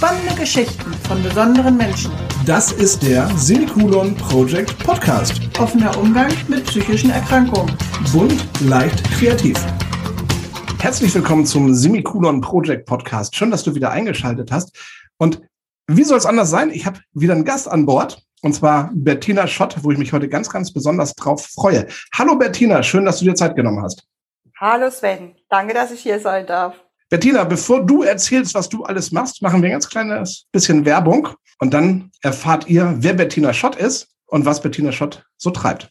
Spannende Geschichten von besonderen Menschen. Das ist der Semikolon Project Podcast. Offener Umgang mit psychischen Erkrankungen. Bunt, leicht, kreativ. Herzlich willkommen zum Semikolon Project Podcast. Schön, dass du wieder eingeschaltet hast. Und wie soll es anders sein? Ich habe wieder einen Gast an Bord. Und zwar Bettina Schott, wo ich mich heute ganz, ganz besonders drauf freue. Hallo Bettina, schön, dass du dir Zeit genommen hast. Hallo Sven, danke, dass ich hier sein darf. Bettina, bevor du erzählst, was du alles machst, machen wir ein ganz kleines bisschen Werbung und dann erfahrt ihr, wer Bettina Schott ist und was Bettina Schott so treibt.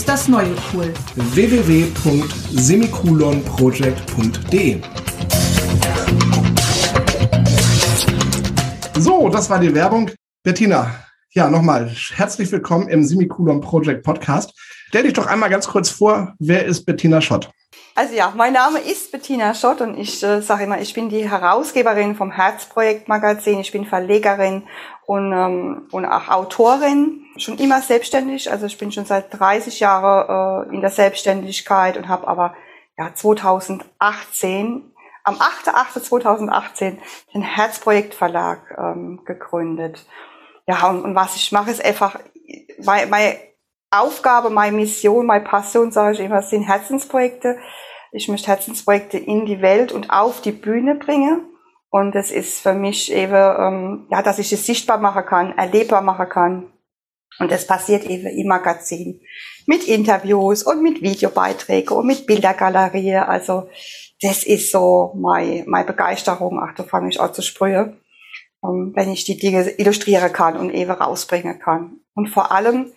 ist das neue cool. www.semikolonproject.de So, das war die Werbung. Bettina, ja, nochmal herzlich willkommen im Semikolon Project Podcast. Stell dich doch einmal ganz kurz vor, wer ist Bettina Schott? Also ja, mein Name ist Bettina Schott und ich äh, sage immer, ich bin die Herausgeberin vom Herzprojekt Magazin, ich bin Verlegerin und, ähm, und auch Autorin, schon immer selbstständig, also ich bin schon seit 30 Jahren äh, in der Selbstständigkeit und habe aber ja 2018, am 8.8.2018 den Herzprojekt Verlag ähm, gegründet. Ja, und, und was ich mache, ist einfach, meine, meine Aufgabe, meine Mission, meine Passion, sage ich immer, sind Herzensprojekte. Ich möchte Herzensprojekte in die Welt und auf die Bühne bringen. Und es ist für mich eben, ähm, ja, dass ich es sichtbar machen kann, erlebbar machen kann. Und das passiert eben im Magazin. Mit Interviews und mit Videobeiträgen und mit Bildergalerie. Also, das ist so meine, meine Begeisterung. Ach, da fange ich auch zu sprühen. Ähm, wenn ich die Dinge illustrieren kann und eben rausbringen kann. Und vor allem,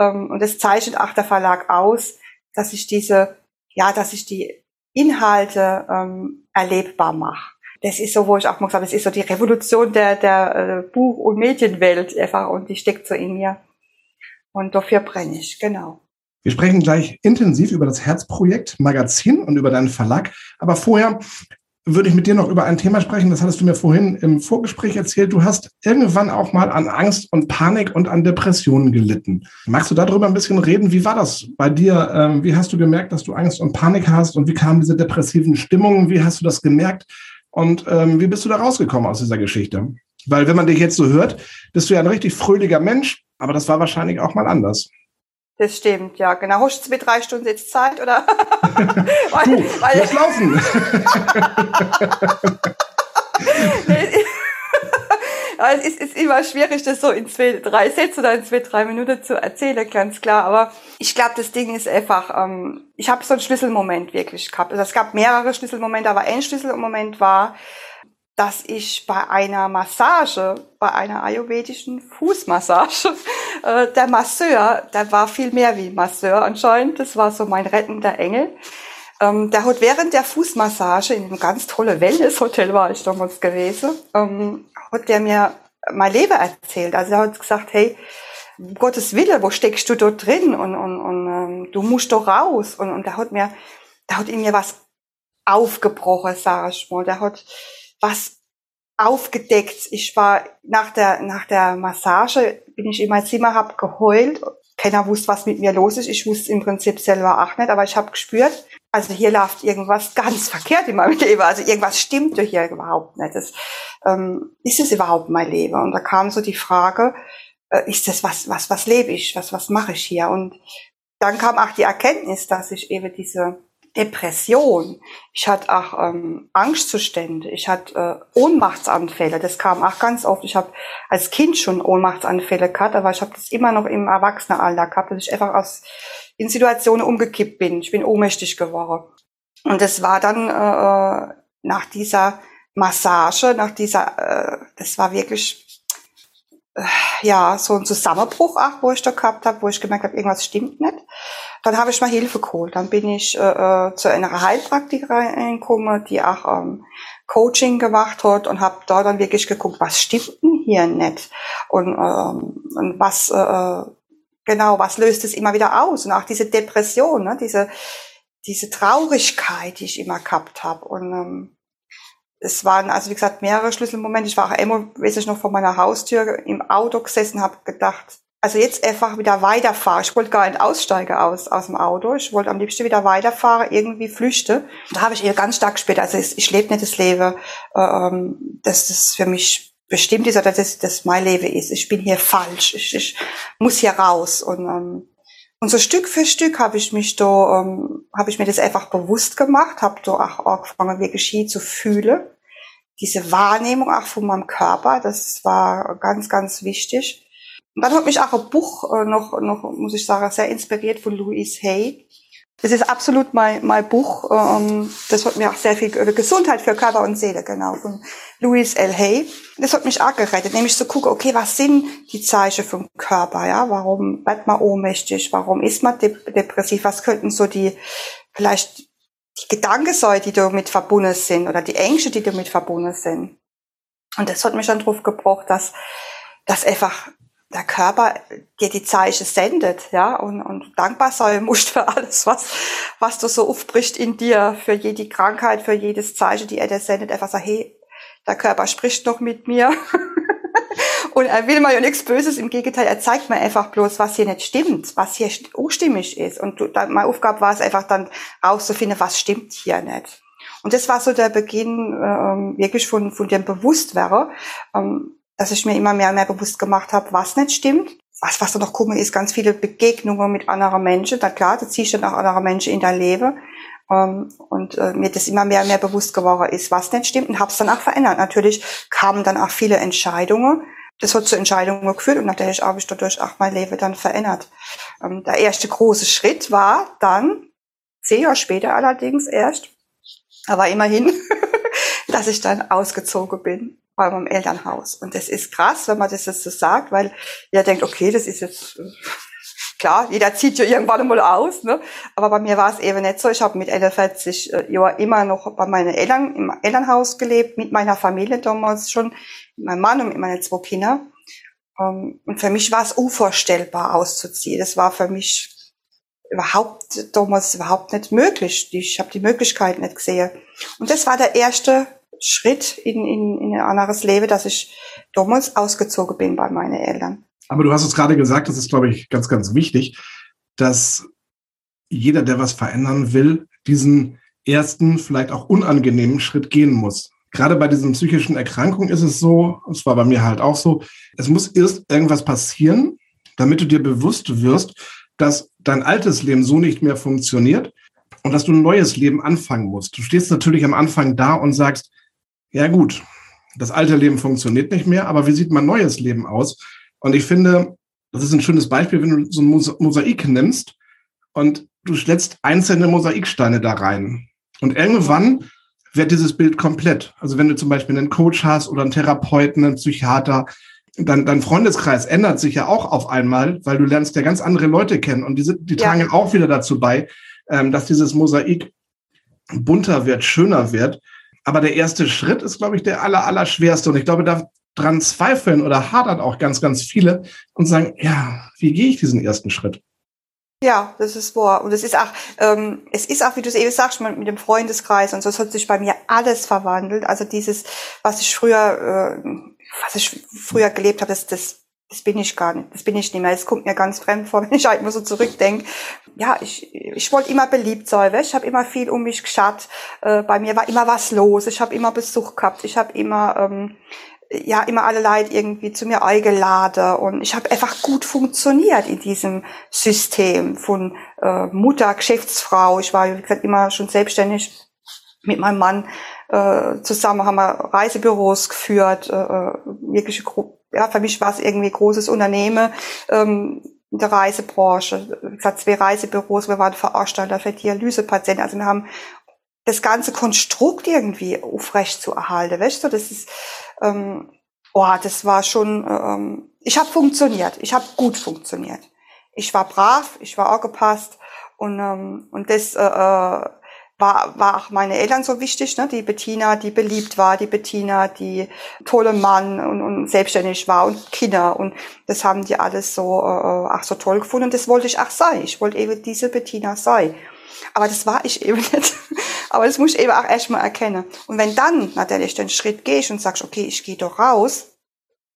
ähm, und das zeichnet auch der Verlag aus, dass ich diese, ja, dass ich die Inhalte ähm, erlebbar mache. Das ist so, wo ich auch mal gesagt habe, das ist so die Revolution der, der äh, Buch- und Medienwelt einfach und die steckt so in mir. Und dafür brenne ich, genau. Wir sprechen gleich intensiv über das Herzprojekt Magazin und über deinen Verlag. Aber vorher würde ich mit dir noch über ein Thema sprechen. Das hattest du mir vorhin im Vorgespräch erzählt. Du hast irgendwann auch mal an Angst und Panik und an Depressionen gelitten. Magst du darüber ein bisschen reden? Wie war das bei dir? Ähm, wie hast du gemerkt, dass du Angst und Panik hast? Und wie kamen diese depressiven Stimmungen? Wie hast du das gemerkt? Und ähm, wie bist du da rausgekommen aus dieser Geschichte? Weil wenn man dich jetzt so hört, bist du ja ein richtig fröhlicher Mensch, aber das war wahrscheinlich auch mal anders. Das stimmt, ja, genau. Hast du mir drei Stunden jetzt Zeit, oder? weil, du, weil, lass laufen. es ist, ist, immer schwierig, das so in zwei, drei Sätze oder in zwei, drei Minuten zu erzählen, ganz klar. Aber ich glaube, das Ding ist einfach, ähm, ich habe so einen Schlüsselmoment wirklich gehabt. Also es gab mehrere Schlüsselmomente, aber ein Schlüsselmoment war, dass ich bei einer Massage, bei einer ayurvedischen Fußmassage, äh, der Masseur, der war viel mehr wie Masseur anscheinend, das war so mein rettender Engel. Ähm, der hat während der Fußmassage in einem ganz tollen Wellnesshotel war ich damals gewesen, ähm, hat der mir mein Leben erzählt. Also er hat gesagt, hey, um Gottes Wille, wo steckst du dort drin und, und, und ähm, du musst doch raus. Und, und der hat mir, der hat in mir was aufgebrochen, sag ich mal. Der hat was aufgedeckt. Ich war nach der, nach der Massage, bin ich in mein Zimmer, hab geheult. Keiner wusste, was mit mir los ist. Ich wusste im Prinzip selber auch nicht, aber ich habe gespürt, also hier läuft irgendwas ganz verkehrt in meinem Leben. Also irgendwas stimmt hier überhaupt nicht. Das, ähm, ist es überhaupt mein Leben? Und da kam so die Frage, äh, ist das was, was, was lebe ich? Was, was mache ich hier? Und dann kam auch die Erkenntnis, dass ich eben diese Depression, ich hatte auch ähm, Angstzustände, ich hatte äh, Ohnmachtsanfälle, das kam auch ganz oft. Ich habe als Kind schon Ohnmachtsanfälle gehabt, aber ich habe das immer noch im Erwachsenenalter gehabt, dass ich einfach aus in Situationen umgekippt bin. Ich bin ohnmächtig geworden. Und das war dann äh, äh nach dieser Massage, nach dieser, äh, das war wirklich ja so ein Zusammenbruch auch, wo ich da gehabt habe, wo ich gemerkt habe, irgendwas stimmt nicht. Dann habe ich mal Hilfe geholt. Dann bin ich äh, äh zu einer Heilpraktikerin gekommen, die auch ähm, Coaching gemacht hat und habe da dann wirklich geguckt, was stimmt denn hier nicht und, ähm, und was äh, genau, was löst es immer wieder aus und auch diese Depression, ne, diese diese Traurigkeit, die ich immer gehabt habe und ähm, es waren also wie gesagt mehrere Schlüsselmomente. Ich war auch immer, weiß ich noch, vor meiner Haustür im Auto gesessen, habe gedacht, also jetzt einfach wieder weiterfahren. Ich wollte gar nicht aussteigen aus, aus dem Auto. Ich wollte am liebsten wieder weiterfahren, irgendwie flüchte. Da habe ich eher ganz stark gespürt. Also ich, ich lebe nicht das Leben, ähm, dass das für mich bestimmt ist oder dass das mein Leben ist. Ich bin hier falsch. Ich, ich muss hier raus. Und, ähm, und so Stück für Stück habe ich mich da, ähm, habe ich mir das einfach bewusst gemacht, habe da auch angefangen, wirklich hier zu fühlen. Diese Wahrnehmung auch von meinem Körper, das war ganz, ganz wichtig. Und dann hat mich auch ein Buch äh, noch, noch, muss ich sagen, sehr inspiriert von Louise Hay. Das ist absolut mein, mein Buch. Ähm, das hat mir auch sehr viel Gesundheit für Körper und Seele, genau, von Louise L. Hay. Das hat mich auch gerettet, nämlich zu gucken, okay, was sind die Zeichen vom Körper, ja? Warum wird man ohnmächtig? Warum ist man depressiv? Was könnten so die, vielleicht die Gedanken sein, die damit verbunden sind oder die Ängste, die damit verbunden sind? Und das hat mich dann drauf gebracht, dass, dass einfach der Körper dir die Zeichen sendet, ja, und, und dankbar sein musst für alles, was, was du so aufbricht in dir, für jede Krankheit, für jedes Zeichen, die er dir sendet, einfach sagen, hey, der Körper spricht noch mit mir. und er will mal ja nichts Böses, im Gegenteil, er zeigt mir einfach bloß, was hier nicht stimmt, was hier unstimmig ist. Und du, dann, meine Aufgabe war es einfach dann rauszufinden, was stimmt hier nicht. Und das war so der Beginn ähm, wirklich von, von dem Bewusstwerden. Ähm, dass ich mir immer mehr und mehr bewusst gemacht habe, was nicht stimmt. Was, was da noch gucken ist, ganz viele Begegnungen mit anderen Menschen. Na klar, du ziehst dann auch andere Menschen in dein Leben. Ähm, und äh, mir das immer mehr und mehr bewusst geworden ist, was nicht stimmt und habe es dann auch verändert. Natürlich kamen dann auch viele Entscheidungen. Das hat zu Entscheidungen geführt und natürlich habe ich dadurch auch mein Leben dann verändert. Ähm, der erste große Schritt war dann, zehn Jahre später allerdings erst, aber immerhin, dass ich dann ausgezogen bin bei meinem Elternhaus. Und das ist krass, wenn man das jetzt so sagt, weil ihr denkt, okay, das ist jetzt klar, jeder zieht ja irgendwann einmal aus, ne? Aber bei mir war es eben nicht so. Ich habe mit 41 äh, Jahren immer noch bei meinen Eltern im Elternhaus gelebt, mit meiner Familie damals schon, mit meinem Mann und mit meinen zwei Kindern. Ähm, und für mich war es unvorstellbar auszuziehen. Das war für mich überhaupt damals überhaupt nicht möglich. Ich habe die Möglichkeit nicht gesehen. Und das war der erste Schritt in, in, in ein anderes Leben, dass ich damals ausgezogen bin bei meinen Eltern. Aber du hast es gerade gesagt, das ist, glaube ich, ganz, ganz wichtig, dass jeder, der was verändern will, diesen ersten, vielleicht auch unangenehmen Schritt gehen muss. Gerade bei diesen psychischen Erkrankungen ist es so, es war bei mir halt auch so, es muss erst irgendwas passieren, damit du dir bewusst wirst, dass dein altes Leben so nicht mehr funktioniert und dass du ein neues Leben anfangen musst. Du stehst natürlich am Anfang da und sagst, ja gut, das alte Leben funktioniert nicht mehr, aber wie sieht mein neues Leben aus? Und ich finde, das ist ein schönes Beispiel, wenn du so ein Mosaik nimmst und du stellst einzelne Mosaiksteine da rein. Und irgendwann wird dieses Bild komplett. Also wenn du zum Beispiel einen Coach hast oder einen Therapeuten, einen Psychiater, dann dein Freundeskreis ändert sich ja auch auf einmal, weil du lernst ja ganz andere Leute kennen und die, sind, die tragen ja. auch wieder dazu bei, ähm, dass dieses Mosaik bunter wird, schöner wird. Aber der erste Schritt ist, glaube ich, der aller, aller schwerste. Und ich glaube, daran zweifeln oder hadern auch ganz, ganz viele und sagen, ja, wie gehe ich diesen ersten Schritt? Ja, das ist wahr. Und es ist auch, ähm, es ist auch, wie du es eben sagst, mit dem Freundeskreis und so, es hat sich bei mir alles verwandelt. Also dieses, was ich früher, äh, was ich früher gelebt habe, das, das das bin ich gar nicht, das bin ich nicht mehr. Es kommt mir ganz fremd vor, wenn ich halt immer so zurückdenke. Ja, ich, ich wollte immer beliebt sein, weißt? ich habe immer viel um mich geschaut. Äh, bei mir war immer was los, ich habe immer Besuch gehabt, ich habe immer ähm, ja immer alle Leute irgendwie zu mir eingeladen und ich habe einfach gut funktioniert in diesem System von äh, Mutter, Geschäftsfrau. Ich war wie gesagt immer schon selbstständig mit meinem Mann äh, zusammen haben wir Reisebüros geführt, äh, äh wirkliche ja, für mich war es irgendwie großes Unternehmen ähm, in der Reisebranche. Wie gesagt, zwei Reisebüros, wir waren Veranstalter für Dialysepatienten. Also wir haben das ganze Konstrukt irgendwie aufrecht zu erhalten. Weißt du, das ist, ähm, oh, das war schon, ähm, ich habe funktioniert, ich habe gut funktioniert. Ich war brav, ich war auch gepasst und, ähm, und das äh, äh war, war auch meine Eltern so wichtig, ne? die Bettina, die beliebt war, die Bettina, die tolle Mann und, und selbstständig war und Kinder und das haben die alles so äh, auch so toll gefunden und das wollte ich auch sein. Ich wollte eben diese Bettina sein. Aber das war ich eben nicht. Aber das muss ich eben auch erstmal erkennen. Und wenn dann natürlich den Schritt gehst und sagst, okay, ich gehe doch raus,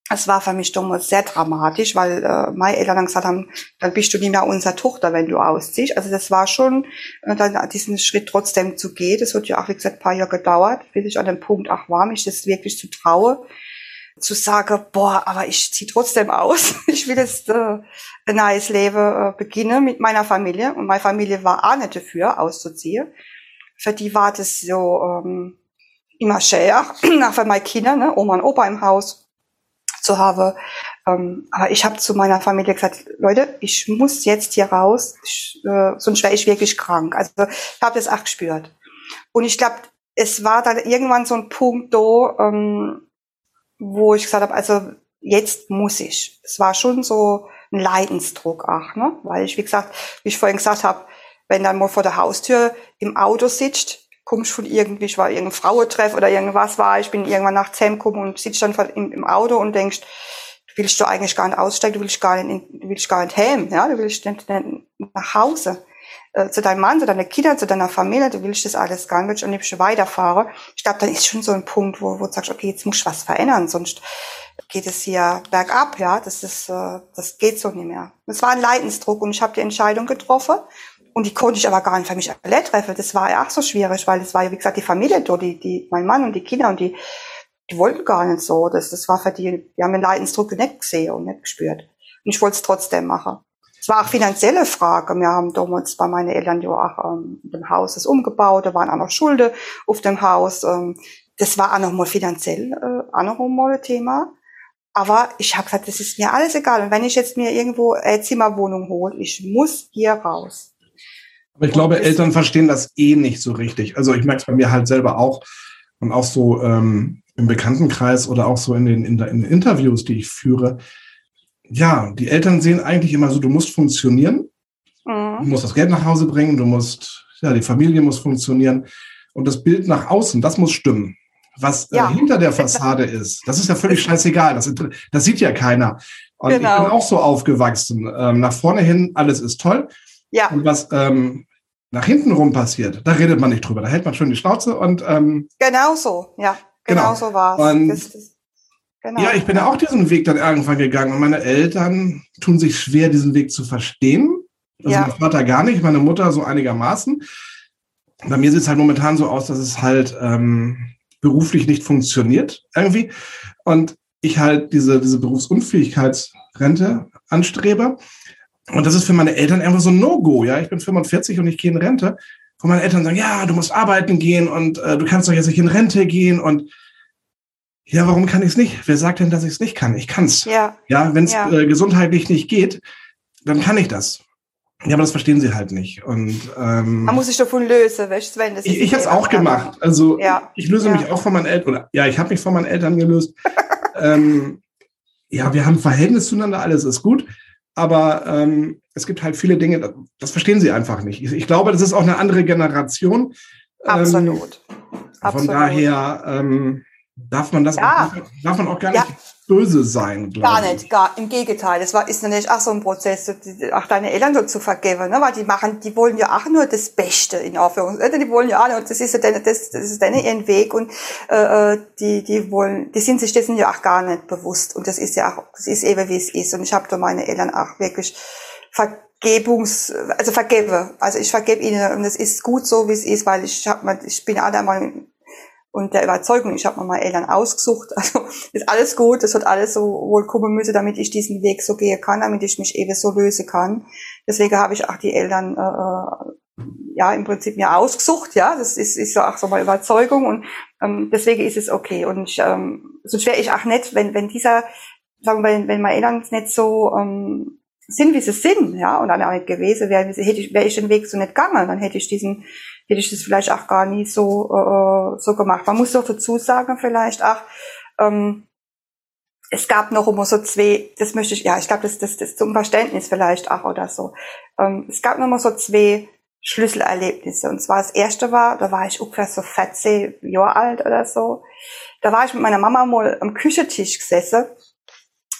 es war für mich damals sehr dramatisch, weil äh, meine Eltern dann gesagt haben, dann bist du nicht mehr unsere Tochter, wenn du ausziehst. Also das war schon, äh, dann diesen Schritt trotzdem zu gehen. Das hat ja auch, wie gesagt, ein paar Jahre gedauert, bis ich an dem Punkt auch war, mich das wirklich zu trauen, zu sagen, boah, aber ich ziehe trotzdem aus. Ich will jetzt äh, ein neues Leben äh, beginnen mit meiner Familie. Und meine Familie war auch nicht dafür, auszuziehen. Für die war das so ähm, immer schwer, auch für meine Kinder, ne? Oma und Opa im Haus zu haben. Ähm, aber ich habe zu meiner Familie gesagt, Leute, ich muss jetzt hier raus, ich, äh, sonst wäre ich wirklich krank. Also ich habe das auch gespürt. Und ich glaube, es war dann irgendwann so ein Punkt da, ähm, wo ich gesagt habe, also jetzt muss ich. Es war schon so ein Leidensdruck auch, ne? Weil ich, wie gesagt, wie ich vorhin gesagt habe, wenn dann mal vor der Haustür im Auto sitzt, kommst von irgendwie, ich war irgendein Frauentreff oder irgendwas war, ich bin irgendwann nach Zem gekommen und sitzt dann im, im, Auto und denkst, willst du eigentlich gar nicht aussteigen, du willst gar nicht, du willst gar nicht heim, ja, du willst nicht, nicht nach Hause äh, zu deinem Mann, zu deiner Kinder, zu deiner Familie, du willst das alles gar nicht, am liebsten weiterfahren. Ich glaube, dann ist schon so ein Punkt, wo, wo du sagst, okay, jetzt muss ich was verändern, sonst geht es hier bergab, ja, das ist, äh, das geht so nicht mehr. Es war ein Leidensdruck und ich habe die Entscheidung getroffen und die konnte ich aber gar nicht für mich alle treffen. Das war ja auch so schwierig, weil es war ja, wie gesagt, die Familie dort, die, die, mein Mann und die Kinder und die, die wollten gar nicht so. Das, das war für die, die haben den Leidensdruck nicht gesehen und nicht gespürt. Und ich wollte es trotzdem machen. Es war auch finanzielle Frage. Wir haben damals bei meinen Eltern ja auch ähm, dem Haus das umgebaut, da waren auch noch Schulden auf dem Haus. Ähm, das war auch noch mal finanziell äh, auch noch mal ein Thema. Aber ich habe gesagt, das ist mir alles egal. Und wenn ich jetzt mir irgendwo eine Zimmerwohnung hole, ich muss hier raus. Aber ich glaube, Eltern verstehen das eh nicht so richtig. Also ich merke es bei mir halt selber auch und auch so ähm, im Bekanntenkreis oder auch so in den, in, in den Interviews, die ich führe. Ja, die Eltern sehen eigentlich immer so, du musst funktionieren, mhm. du musst das Geld nach Hause bringen, du musst, ja, die Familie muss funktionieren und das Bild nach außen, das muss stimmen. Was äh, ja. äh, hinter der Fassade ist, das ist ja völlig scheißegal. Das, das sieht ja keiner. Und genau. ich bin auch so aufgewachsen. Ähm, nach vorne hin, alles ist toll. Ja. Und was ähm, nach hinten rum passiert, da redet man nicht drüber. Da hält man schon die Schnauze und ähm, genau so, ja, genau, genau so war es. Genau. Ja, ich bin ja auch diesen Weg dann irgendwann gegangen und meine Eltern tun sich schwer, diesen Weg zu verstehen. Also ja. mein Vater gar nicht, meine Mutter so einigermaßen. Bei mir sieht es halt momentan so aus, dass es halt ähm, beruflich nicht funktioniert irgendwie und ich halt diese, diese Berufsunfähigkeitsrente anstrebe. Und das ist für meine Eltern einfach so ein No-Go. Ja, ich bin 45 und ich gehe in Rente. Wo meine Eltern sagen, ja, du musst arbeiten gehen und äh, du kannst doch jetzt nicht in Rente gehen und ja, warum kann ich es nicht? Wer sagt denn, dass ich es nicht kann? Ich kann es. Ja. Ja, wenn es ja. äh, gesundheitlich nicht geht, dann kann ich das. Ja, aber das verstehen sie halt nicht. Und ähm, man muss sich davon lösen, weißt du, wenn das Ich, ich habe es auch gemacht. Also ja. ich löse ja. mich auch von meinen Eltern. Oder ja, ich habe mich von meinen Eltern gelöst. ähm, ja, wir haben ein Verhältnis zueinander, alles ist gut. Aber ähm, es gibt halt viele Dinge, das verstehen sie einfach nicht. Ich, glaube, das ist auch eine andere Generation. Absolut. Ähm, Absolut. Von daher ähm, darf man das ja. auch, darf man auch gar nicht ja böse sein, Gar nicht, gar im Gegenteil. Das war ist natürlich auch so ein Prozess, auch deine Eltern so zu vergeben, ne? weil die machen, die wollen ja auch nur das Beste in Aufführungszeichen. Die wollen ja auch, und das ist ja deine, das, das ist deine ihren Weg und äh, äh, die die wollen, die sind sich dessen ja auch gar nicht bewusst und das ist ja auch, das ist eben wie es ist und ich habe da meine Eltern auch wirklich Vergebungs, also vergebe, also ich vergebe ihnen und es ist gut so wie es ist, weil ich habe, ich bin auch einmal und der Überzeugung, ich habe mir meine Eltern ausgesucht, also ist alles gut, das hat alles so wohl kommen müssen, damit ich diesen Weg so gehen kann, damit ich mich eben so lösen kann. Deswegen habe ich auch die Eltern äh, äh, ja im Prinzip mir ausgesucht, ja, das ist, ist so auch so meine Überzeugung und ähm, deswegen ist es okay. Und ich, ähm, sonst wäre ich auch nicht, wenn, wenn dieser, sagen wir, wenn, wenn meine Eltern nicht so ähm, sind, wie sie sind, ja, und dann auch nicht gewesen wäre, hätte ich, wäre ich den Weg so nicht gegangen, dann hätte ich diesen hätte ich das vielleicht auch gar nie so, äh, so gemacht. Man muss doch dazu sagen, vielleicht auch, ähm, es gab noch immer so zwei, das möchte ich, ja, ich glaube, das, das, das zum Verständnis vielleicht auch oder so. Ähm, es gab noch immer so zwei Schlüsselerlebnisse. Und zwar das erste war, da war ich ungefähr so 14 Jahre alt oder so. Da war ich mit meiner Mama mal am Küchentisch gesessen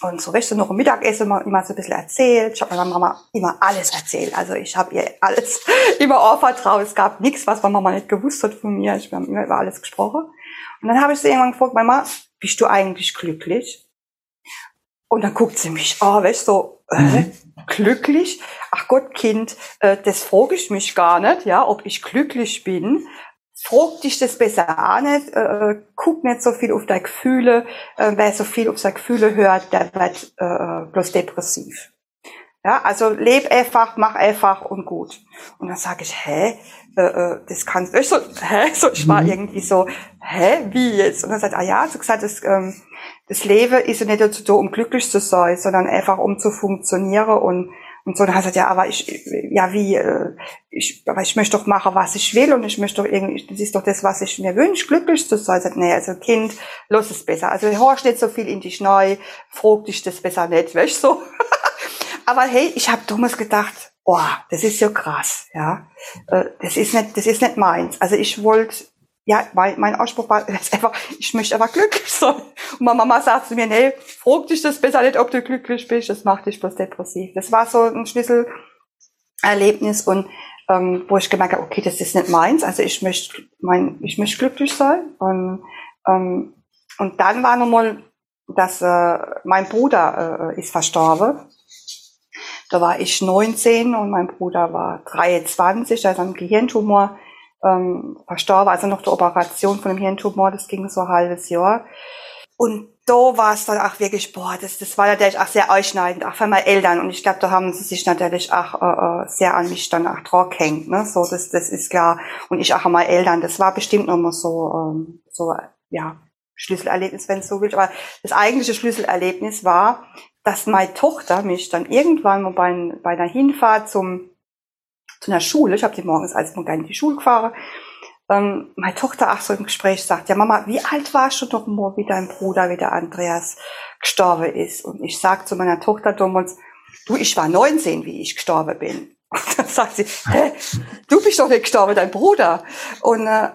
und so richtig noch im Mittagessen immer, immer so ein bisschen erzählt. Ich habe meiner Mama immer alles erzählt. Also ich habe ihr alles immer anvertraut. Es gab nichts, was meine Mama nicht gewusst hat von mir. Ich habe immer über alles gesprochen. Und dann habe ich sie irgendwann gefragt, Mama, bist du eigentlich glücklich? Und dann guckt sie mich an, weißt so, äh, mhm. glücklich? Ach Gott, Kind, äh, das frage ich mich gar nicht, ja, ob ich glücklich bin. Frag dich das besser an, nicht, äh, guck nicht so viel auf deine Gefühle. Äh, wer so viel auf seine Gefühle hört, der wird äh, bloß depressiv. Ja, also leb einfach, mach einfach und gut. Und dann sage ich, hä, äh, äh das kannst du, so, hä, so, ich war mhm. irgendwie so, hä, wie jetzt? Und dann sagt, ah ja, so gesagt, das, ähm, das Leben ist ja nicht dazu da, um glücklich zu sein, sondern einfach um zu funktionieren und und so, dann hat er gesagt, ja, aber ich, ja, wie, äh, ich, aber ich möchte doch machen, was ich will und ich möchte doch irgendwie, das ist doch das, was ich mir wünsche, glücklich zu sein. Sagt, nee, also Kind, los es besser. Also horch nicht so viel in dich neu, frag dich das besser nicht, weißt so. aber hey, ich habe damals gedacht, oh, das ist ja krass, ja. Äh, das ist nicht, das ist nicht meins. Also ich wollte ja, mein, mein Ausspruch war jetzt einfach, ich möchte aber glücklich sein. Und meine Mama sagt zu mir, nee, frag dich das besser nicht, ob du glücklich bist, das macht dich bloß depressiv. Das war so ein Schlüsselerlebnis und ähm, wo ich gemerkt habe, okay, das ist nicht meins, also ich möchte, mein, ich möchte glücklich sein. Und, ähm, und dann war nochmal, dass äh, mein Bruder äh, ist verstorben. Da war ich 19 und mein Bruder war 23, also ein Gehirntumor ähm, verstorben, also noch der Operation von dem Hirntumor, das ging so ein halbes Jahr. Und da war es dann auch wirklich, boah, das, das war natürlich auch sehr einschneidend, auch für meine Eltern. Und ich glaube, da haben sie sich natürlich auch äh, äh sehr an mich dann auch dran gehängt. Ne? So, das, das ist klar. Und ich auch an meine Eltern. Das war bestimmt nochmal so, ähm, so, ja, Schlüsselerlebnis, wenn es so will. Aber das eigentliche Schlüsselerlebnis war, dass meine Tochter mich dann irgendwann mal bei, bei einer Hinfahrt zum zu einer Schule. Ich habe die morgens als Morgen in die Schule gefahren. Ähm, meine Tochter auch so im Gespräch sagt, ja Mama, wie alt warst du doch mal, wie dein Bruder, wie der Andreas gestorben ist? Und ich sag zu meiner Tochter damals, du, ich war 19, wie ich gestorben bin. Und dann sagt sie, hä, du bist doch nicht gestorben, dein Bruder. Und äh,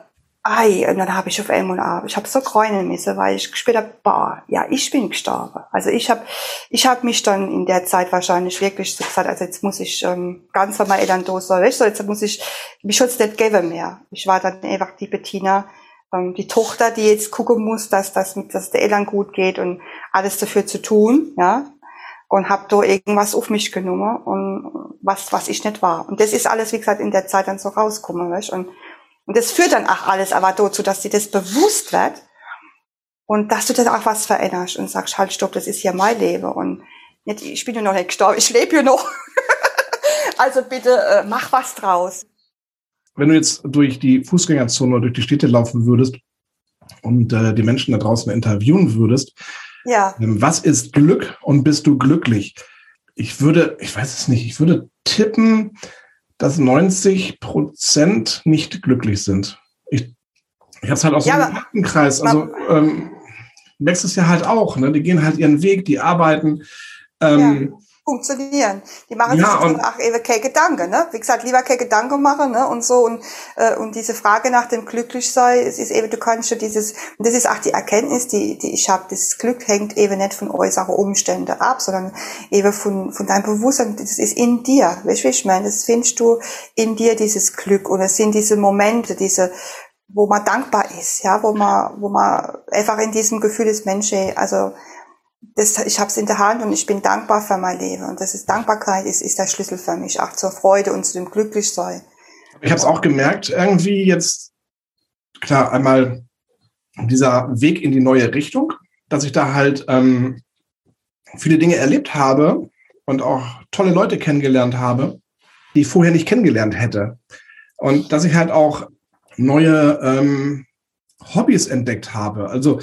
Ei, und dann habe ich auf einmal, ich habe so kräunen müssen, weil ich gespürt habe, boah, ja, ich bin gestorben. Also ich habe ich hab mich dann in der Zeit wahrscheinlich wirklich so gesagt, also jetzt muss ich ähm, ganz durch, so, weißt du, jetzt muss ich mich jetzt nicht geben mehr. Ich war dann einfach die Bettina, ähm, die Tochter, die jetzt gucken muss, dass, dass, dass der Eltern gut geht und alles dafür zu tun, ja. Und habe da irgendwas auf mich genommen und was, was ich nicht war. Und das ist alles, wie gesagt, in der Zeit dann so rausgekommen, weißt. Und und das führt dann auch alles aber dazu, dass dir das bewusst wird und dass du dann auch was veränderst und sagst, halt, stopp, das ist hier mein Leben und nicht, ich bin ja noch nicht gestorben, ich lebe hier noch. also bitte äh, mach was draus. Wenn du jetzt durch die Fußgängerzone oder durch die Städte laufen würdest und äh, die Menschen da draußen interviewen würdest, ja. Ähm, was ist Glück und bist du glücklich? Ich würde, ich weiß es nicht, ich würde tippen, dass 90 Prozent nicht glücklich sind. Ich, ich habe es halt ja, so einem Kreis. Also ähm, wächst ja halt auch. Ne? Die gehen halt ihren Weg, die arbeiten. Ähm, ja funktionieren. Die machen ja, sich auch eben keine Gedanken, ne? Wie gesagt, lieber keine Gedanken machen, ne? Und so und äh, und diese Frage nach dem Glücklichsein, es ist eben, du kannst ja dieses, und das ist auch die Erkenntnis, die die ich habe, das Glück hängt eben nicht von äußeren Umständen ab, sondern eben von von deinem Bewusstsein, das ist in dir, weißt du, ich meine? Das findest du in dir dieses Glück und es sind diese Momente, diese wo man dankbar ist, ja, wo man wo man einfach in diesem Gefühl des Menschen, also das, ich habe es in der Hand und ich bin dankbar für mein Leben. Und das ist Dankbarkeit ist, ist der Schlüssel für mich, auch zur Freude und zu dem Glücklichsein. Ich habe es auch gemerkt, irgendwie jetzt, klar, einmal dieser Weg in die neue Richtung, dass ich da halt ähm, viele Dinge erlebt habe und auch tolle Leute kennengelernt habe, die ich vorher nicht kennengelernt hätte. Und dass ich halt auch neue ähm, Hobbys entdeckt habe. Also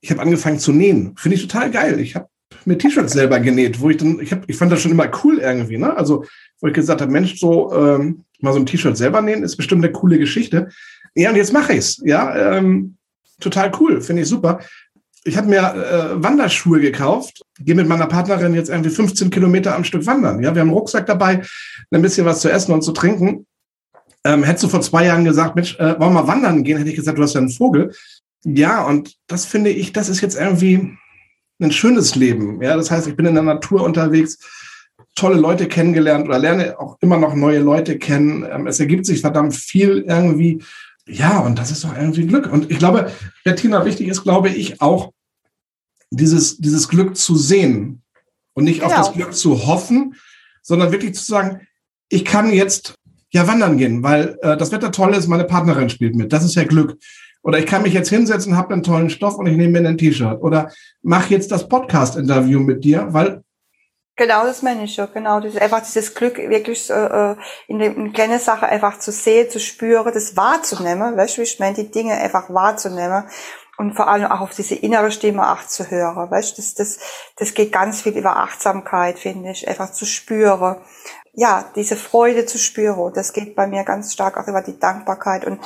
ich habe angefangen zu nähen. Finde ich total geil. Ich habe mir T-Shirts selber genäht, wo ich dann, ich, hab, ich fand das schon immer cool irgendwie, ne? Also, wo ich gesagt habe, Mensch, so ähm, mal so ein T-Shirt selber nähen, ist bestimmt eine coole Geschichte. Ja, und jetzt mache ich's. Ja, ähm, total cool, finde ich super. Ich habe mir äh, Wanderschuhe gekauft, gehe mit meiner Partnerin jetzt irgendwie 15 Kilometer am Stück wandern. Ja, wir haben einen Rucksack dabei, ein bisschen was zu essen und zu trinken. Ähm, hättest du vor zwei Jahren gesagt, Mensch, äh, wollen wir mal wandern gehen, hätte ich gesagt, du hast ja einen Vogel. Ja, und das finde ich, das ist jetzt irgendwie ein schönes Leben. Ja, das heißt, ich bin in der Natur unterwegs, tolle Leute kennengelernt oder lerne auch immer noch neue Leute kennen. Ähm, es ergibt sich verdammt viel irgendwie. Ja, und das ist doch irgendwie Glück. Und ich glaube, Bettina, wichtig ist, glaube ich, auch dieses, dieses Glück zu sehen und nicht genau. auf das Glück zu hoffen, sondern wirklich zu sagen, ich kann jetzt ja wandern gehen, weil äh, das Wetter toll ist, meine Partnerin spielt mit. Das ist ja Glück. Oder ich kann mich jetzt hinsetzen, habe einen tollen Stoff und ich nehme mir ein T-Shirt. Oder mach jetzt das Podcast-Interview mit dir, weil Genau, das meine ich ja, genau. Das einfach dieses Glück, wirklich äh, in den kleinen Sachen einfach zu sehen, zu spüren, das wahrzunehmen, weißt du, ich meine, die Dinge einfach wahrzunehmen und vor allem auch auf diese innere Stimme acht zu hören, weißt du, das, das, das geht ganz viel über Achtsamkeit, finde ich, einfach zu spüren. Ja, diese Freude zu spüren, das geht bei mir ganz stark auch über die Dankbarkeit und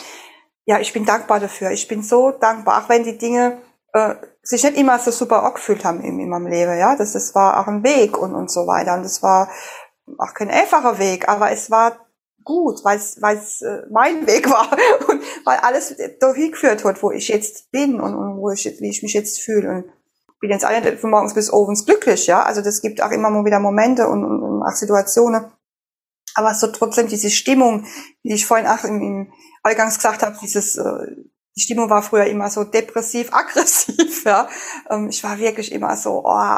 ja, ich bin dankbar dafür. Ich bin so dankbar, auch wenn die Dinge äh, sich nicht immer so super angefühlt haben in, in meinem Leben. Ja, das, das war auch ein Weg und, und so weiter. Und es war auch kein einfacher Weg, aber es war gut, weil es äh, mein Weg war und weil alles dahin geführt hat, wo ich jetzt bin und, und wo ich wie ich mich jetzt fühle und bin jetzt alle von morgens bis abends glücklich, ja. Also das gibt auch immer mal wieder Momente und, und, und auch Situationen, aber so trotzdem diese Stimmung, die ich vorhin auch im, im eingangs gesagt habe, dieses, äh, die Stimmung war früher immer so depressiv, aggressiv, ja. Ähm, ich war wirklich immer so, oh,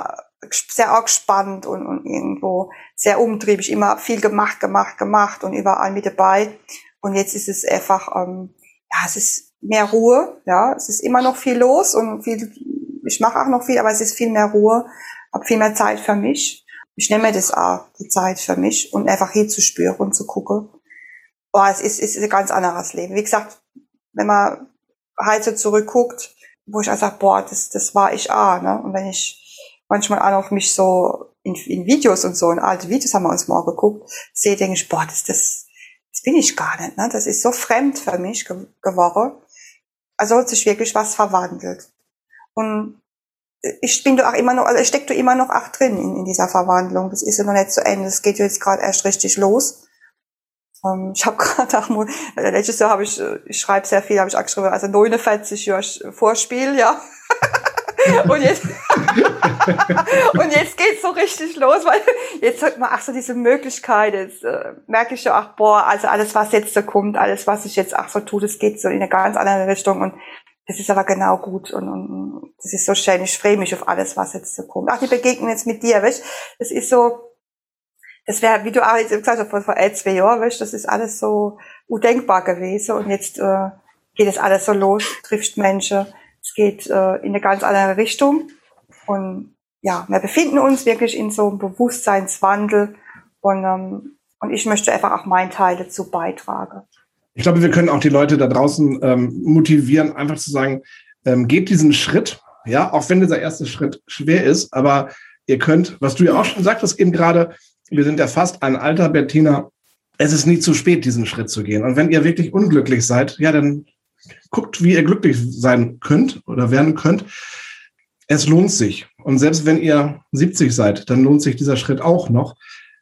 sehr arg spannend und, und irgendwo sehr umtriebig, immer viel gemacht, gemacht, gemacht und überall mit dabei. Und jetzt ist es einfach, ähm, ja, es ist mehr Ruhe, ja, es ist immer noch viel los und viel, ich mache auch noch viel, aber es ist viel mehr Ruhe, habe viel mehr Zeit für mich. Ich nehme das auch, die Zeit für mich und einfach hinzuspüren und zu gucken, boah, es ist, ist ein ganz anderes Leben. Wie gesagt, wenn man halt zurückguckt, wo ich einfach, boah, das, das war ich auch, ne? Und wenn ich manchmal auch auf mich so in, in Videos und so, in alte Videos haben wir uns mal geguckt, sehe, denke ich, boah, das, das, das bin ich gar nicht, ne? Das ist so fremd für mich ge geworden. Also hat sich wirklich was verwandelt. Und ich bin da auch immer noch, also ich stecke da immer noch auch drin in, in dieser Verwandlung. Das ist ja noch nicht zu Ende. Das geht jetzt gerade erst richtig los. Ähm, ich habe gerade auch mal, äh, letztes Jahr habe ich, äh, ich schreibe sehr viel, habe ich auch geschrieben, also 49 Jahre Vorspiel, ja. und jetzt, und jetzt geht's so richtig los, weil jetzt hat man auch so diese Möglichkeit, jetzt äh, merke ich ja auch, boah, also alles, was jetzt da kommt, alles, was ich jetzt auch so tue, das geht so in eine ganz andere Richtung und das ist aber genau gut und, und das ist so schön. Ich freue mich auf alles, was jetzt so kommt. Ach, die Begegnung jetzt mit dir, weißt Das ist so, das wäre, wie du auch jetzt gesagt hast, vor, vor ein, zwei Jahren, weißt, das ist alles so undenkbar gewesen und jetzt äh, geht es alles so los, trifft Menschen, es geht äh, in eine ganz andere Richtung und ja, wir befinden uns wirklich in so einem Bewusstseinswandel und, ähm, und ich möchte einfach auch meinen Teil dazu beitragen. Ich glaube, wir können auch die Leute da draußen ähm, motivieren, einfach zu sagen, ähm, geht diesen Schritt, ja, auch wenn dieser erste Schritt schwer ist, aber ihr könnt, was du ja auch schon sagtest, eben gerade, wir sind ja fast ein Alter, Bettina. Es ist nie zu spät, diesen Schritt zu gehen. Und wenn ihr wirklich unglücklich seid, ja, dann guckt, wie ihr glücklich sein könnt oder werden könnt. Es lohnt sich. Und selbst wenn ihr 70 seid, dann lohnt sich dieser Schritt auch noch.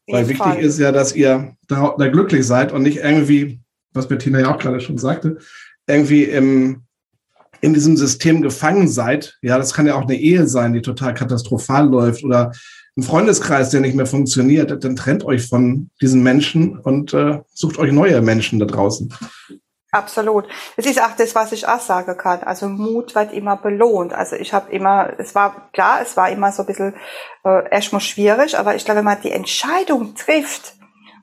Weil wichtig Fall. ist ja, dass ihr da, da, glücklich seid und nicht irgendwie, was Bettina ja auch gerade schon sagte, irgendwie im, in diesem System gefangen seid. Ja, das kann ja auch eine Ehe sein, die total katastrophal läuft oder ein Freundeskreis, der nicht mehr funktioniert, dann trennt euch von diesen Menschen und äh, sucht euch neue Menschen da draußen. Absolut. Das ist auch das, was ich auch sagen kann. Also Mut wird immer belohnt. Also ich habe immer, es war klar, es war immer so ein bisschen äh, erstmal schwierig, aber ich glaube, wenn man die Entscheidung trifft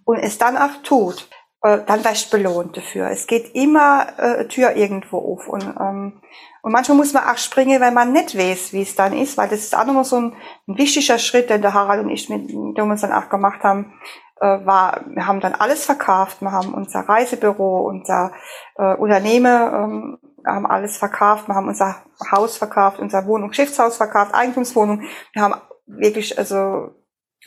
und es dann auch tut, äh, dann wirst belohnt dafür. Es geht immer äh, Tür irgendwo auf. Und, ähm, und manchmal muss man auch springen, wenn man nicht weiß, wie es dann ist, weil das ist auch nochmal so ein, ein wichtiger Schritt, den der Harald und ich mit dem uns dann auch gemacht haben, äh, war, wir haben dann alles verkauft. Wir haben unser Reisebüro, unser äh, Unternehmen, ähm, haben alles verkauft. Wir haben unser Haus verkauft, unser Wohnung, Geschäftshaus verkauft, Eigentumswohnung. Wir haben wirklich, also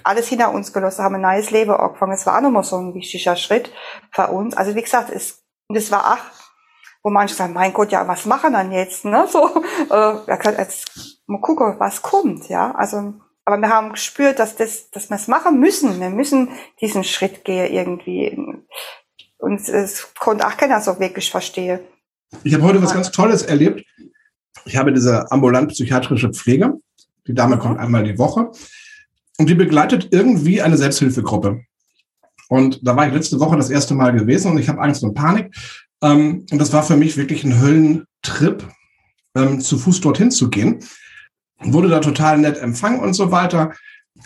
alles hinter uns gelassen, haben ein neues Leben angefangen. Es war auch nochmal so ein wichtiger Schritt für uns. Also wie gesagt, es, das war auch, wo manche sagen, mein Gott, ja, was machen dann jetzt? Ne? So, äh, ja, jetzt mal gucken, was kommt, ja. Also, aber wir haben gespürt, dass das, dass wir es machen müssen. Wir müssen diesen Schritt gehen irgendwie. und es konnte auch keiner so wirklich verstehen. Ich habe heute was ganz Tolles erlebt. Ich habe diese ambulant-psychiatrische Pflege. Die Dame mhm. kommt einmal die Woche und die begleitet irgendwie eine Selbsthilfegruppe. Und da war ich letzte Woche das erste Mal gewesen und ich habe Angst und Panik. Ähm, und das war für mich wirklich ein Höllentrip, ähm, zu Fuß dorthin zu gehen. Wurde da total nett empfangen und so weiter.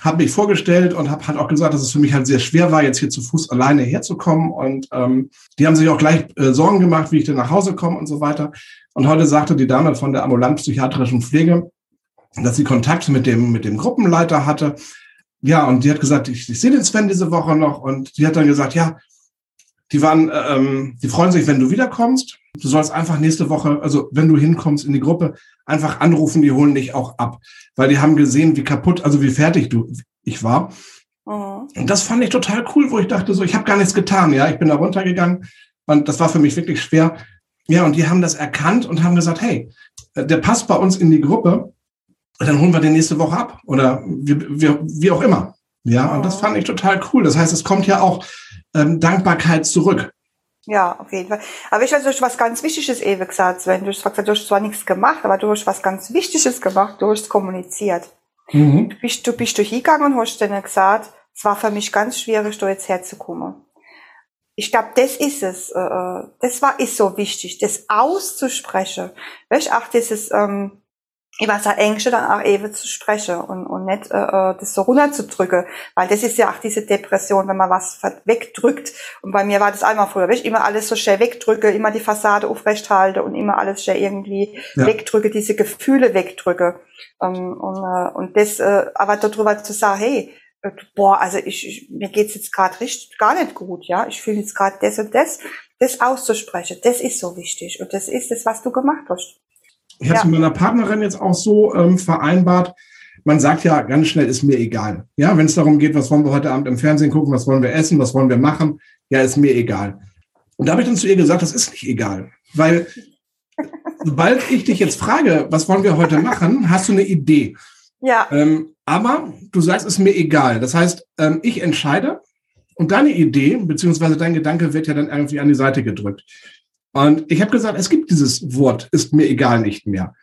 Habe mich vorgestellt und habe halt auch gesagt, dass es für mich halt sehr schwer war, jetzt hier zu Fuß alleine herzukommen. Und ähm, die haben sich auch gleich äh, Sorgen gemacht, wie ich denn nach Hause komme und so weiter. Und heute sagte die Dame von der ambulant-psychiatrischen Pflege, dass sie Kontakt mit dem, mit dem Gruppenleiter hatte. Ja, und die hat gesagt, ich, ich sehe den Sven diese Woche noch. Und die hat dann gesagt, ja, die waren, ähm, die freuen sich, wenn du wiederkommst. Du sollst einfach nächste Woche, also wenn du hinkommst in die Gruppe, einfach anrufen, die holen dich auch ab. Weil die haben gesehen, wie kaputt, also wie fertig du ich war. Mhm. Und das fand ich total cool, wo ich dachte, so, ich habe gar nichts getan, ja. Ich bin da runtergegangen und das war für mich wirklich schwer. Ja, und die haben das erkannt und haben gesagt, hey, der passt bei uns in die Gruppe, dann holen wir den nächste Woche ab. Oder wie, wie, wie auch immer. Ja, und das fand ich total cool. Das heißt, es kommt ja auch ähm, Dankbarkeit zurück. Ja, auf jeden Fall. Aber ich weiß, du hast was ganz Wichtiges eben gesagt, Sven. Du hast gesagt, du hast zwar nichts gemacht, aber du hast was ganz Wichtiges gemacht, du hast kommuniziert. Mhm. Du, bist, du bist durch hingegangen und hast denen gesagt, es war für mich ganz schwierig, da jetzt herzukommen. Ich glaube, das ist es. Äh, äh, das war ist so wichtig, das auszusprechen. Weißt, auch dieses ähm, über seine Ängste dann auch eben zu sprechen und, und nicht äh, äh, das so runterzudrücken, weil das ist ja auch diese Depression, wenn man was wegdrückt. Und bei mir war das einmal früher, ich immer alles so schnell wegdrücke, immer die Fassade aufrecht halte und immer alles schnell irgendwie ja. wegdrücke, diese Gefühle wegdrücke. Ähm, und, äh, und das, äh, aber darüber zu sagen, hey, äh, boah, also ich, ich mir geht's jetzt gerade richtig gar nicht gut, ja, ich fühle jetzt gerade das und das, das auszusprechen, das ist so wichtig. Und das ist das, was du gemacht hast. Ich habe es ja. mit meiner Partnerin jetzt auch so ähm, vereinbart. Man sagt ja ganz schnell, ist mir egal. Ja, wenn es darum geht, was wollen wir heute Abend im Fernsehen gucken, was wollen wir essen, was wollen wir machen, ja, ist mir egal. Und da habe ich dann zu ihr gesagt, das ist nicht egal. Weil sobald ich dich jetzt frage, was wollen wir heute machen, hast du eine Idee. Ja. Ähm, aber du sagst, es ist mir egal. Das heißt, ähm, ich entscheide und deine Idee, beziehungsweise dein Gedanke wird ja dann irgendwie an die Seite gedrückt. Und ich habe gesagt, es gibt dieses Wort, ist mir egal nicht mehr.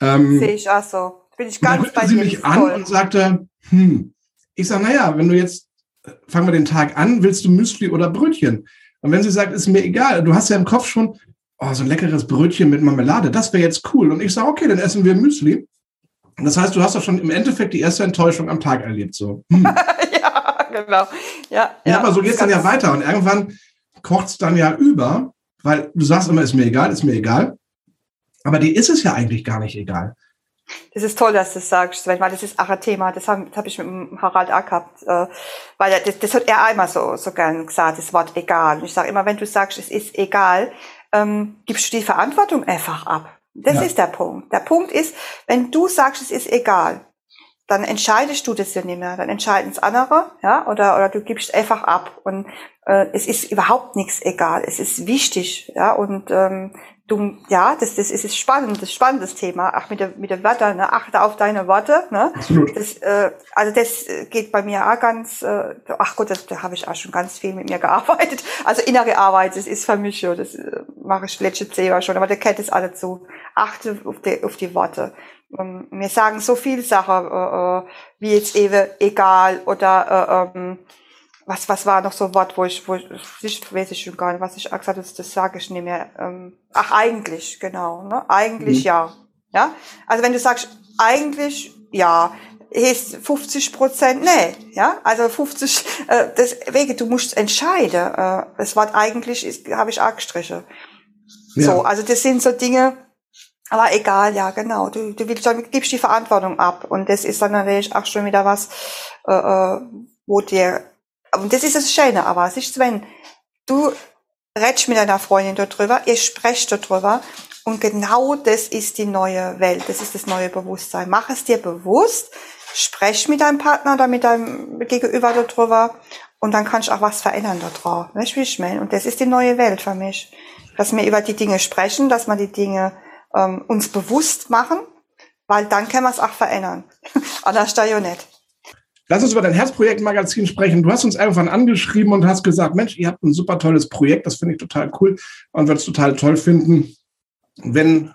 Ähm, Sehe ich auch so. Bin ich ganz dann bei sie mich an voll. und sagte, hm, ich sage, naja, wenn du jetzt, fangen wir den Tag an, willst du Müsli oder Brötchen? Und wenn sie sagt, ist mir egal, du hast ja im Kopf schon, oh, so ein leckeres Brötchen mit Marmelade, das wäre jetzt cool. Und ich sage, okay, dann essen wir Müsli. Und das heißt, du hast doch schon im Endeffekt die erste Enttäuschung am Tag erlebt. So. Hm. ja, genau. Ja, ja, ja aber so geht es dann ja weiter. Und irgendwann kocht es dann ja über. Weil du sagst immer, ist mir egal, ist mir egal. Aber dir ist es ja eigentlich gar nicht egal. Das ist toll, dass du das sagst, weil das ist auch ein Thema, das habe hab ich mit Harald auch gehabt, äh, weil das, das hat er einmal so, so gern gesagt, das Wort egal. Und ich sage immer, wenn du sagst, es ist egal, ähm, gibst du die Verantwortung einfach ab. Das ja. ist der Punkt. Der Punkt ist, wenn du sagst, es ist egal, dann entscheidest du das ja nicht mehr, dann entscheiden es andere, ja, oder, oder du gibst einfach ab. Und äh, es ist überhaupt nichts egal, es ist wichtig, ja, und ähm, du, ja, das, das ist spannend, das spannendes Thema, ach, mit der, mit der Wörter, ne, achte auf deine Worte, ne, Absolut. das, äh, also das geht bei mir auch ganz, äh, ach Gott, das, da habe ich auch schon ganz viel mit mir gearbeitet, also innere Arbeit, das ist für mich schon, das äh, mache ich letzte Jahr schon, aber der kennt es alle zu, achte auf die, auf die Worte, ähm, wir sagen so viel Sachen, äh, äh, wie jetzt eben egal oder äh, ähm, was was war noch so ein Wort, wo ich, wo ich, ich weiß ich schon gar nicht, was ich gesagt habe, das sage ich nicht mehr. Ähm, ach eigentlich, genau, ne? Eigentlich mhm. ja, ja. Also wenn du sagst eigentlich ja, ist 50 Prozent, nee, ja, also 50, äh, deswegen, du musst entscheiden. Äh, das Wort eigentlich habe ich auch gestrichen. Ja. So, also das sind so Dinge, aber egal, ja, genau. Du, du willst, dann gibst die Verantwortung ab. Und das ist dann natürlich auch schon wieder was, äh, äh wo dir, und das ist das Schöne, aber es ist, wenn du redest mit deiner Freundin darüber, ihr sprecht darüber, und genau das ist die neue Welt, das ist das neue Bewusstsein. Mach es dir bewusst, sprech mit deinem Partner oder mit deinem Gegenüber darüber, und dann kannst du auch was verändern darauf. Weißt du, wie ich meine? Und das ist die neue Welt für mich. Dass wir über die Dinge sprechen, dass man die Dinge ähm, uns bewusst machen, weil dann können wir es auch verändern. Anders da ja nicht. Lass uns über dein Herzprojekt-Magazin sprechen. Du hast uns irgendwann angeschrieben und hast gesagt, Mensch, ihr habt ein super tolles Projekt, das finde ich total cool und würde es total toll finden, wenn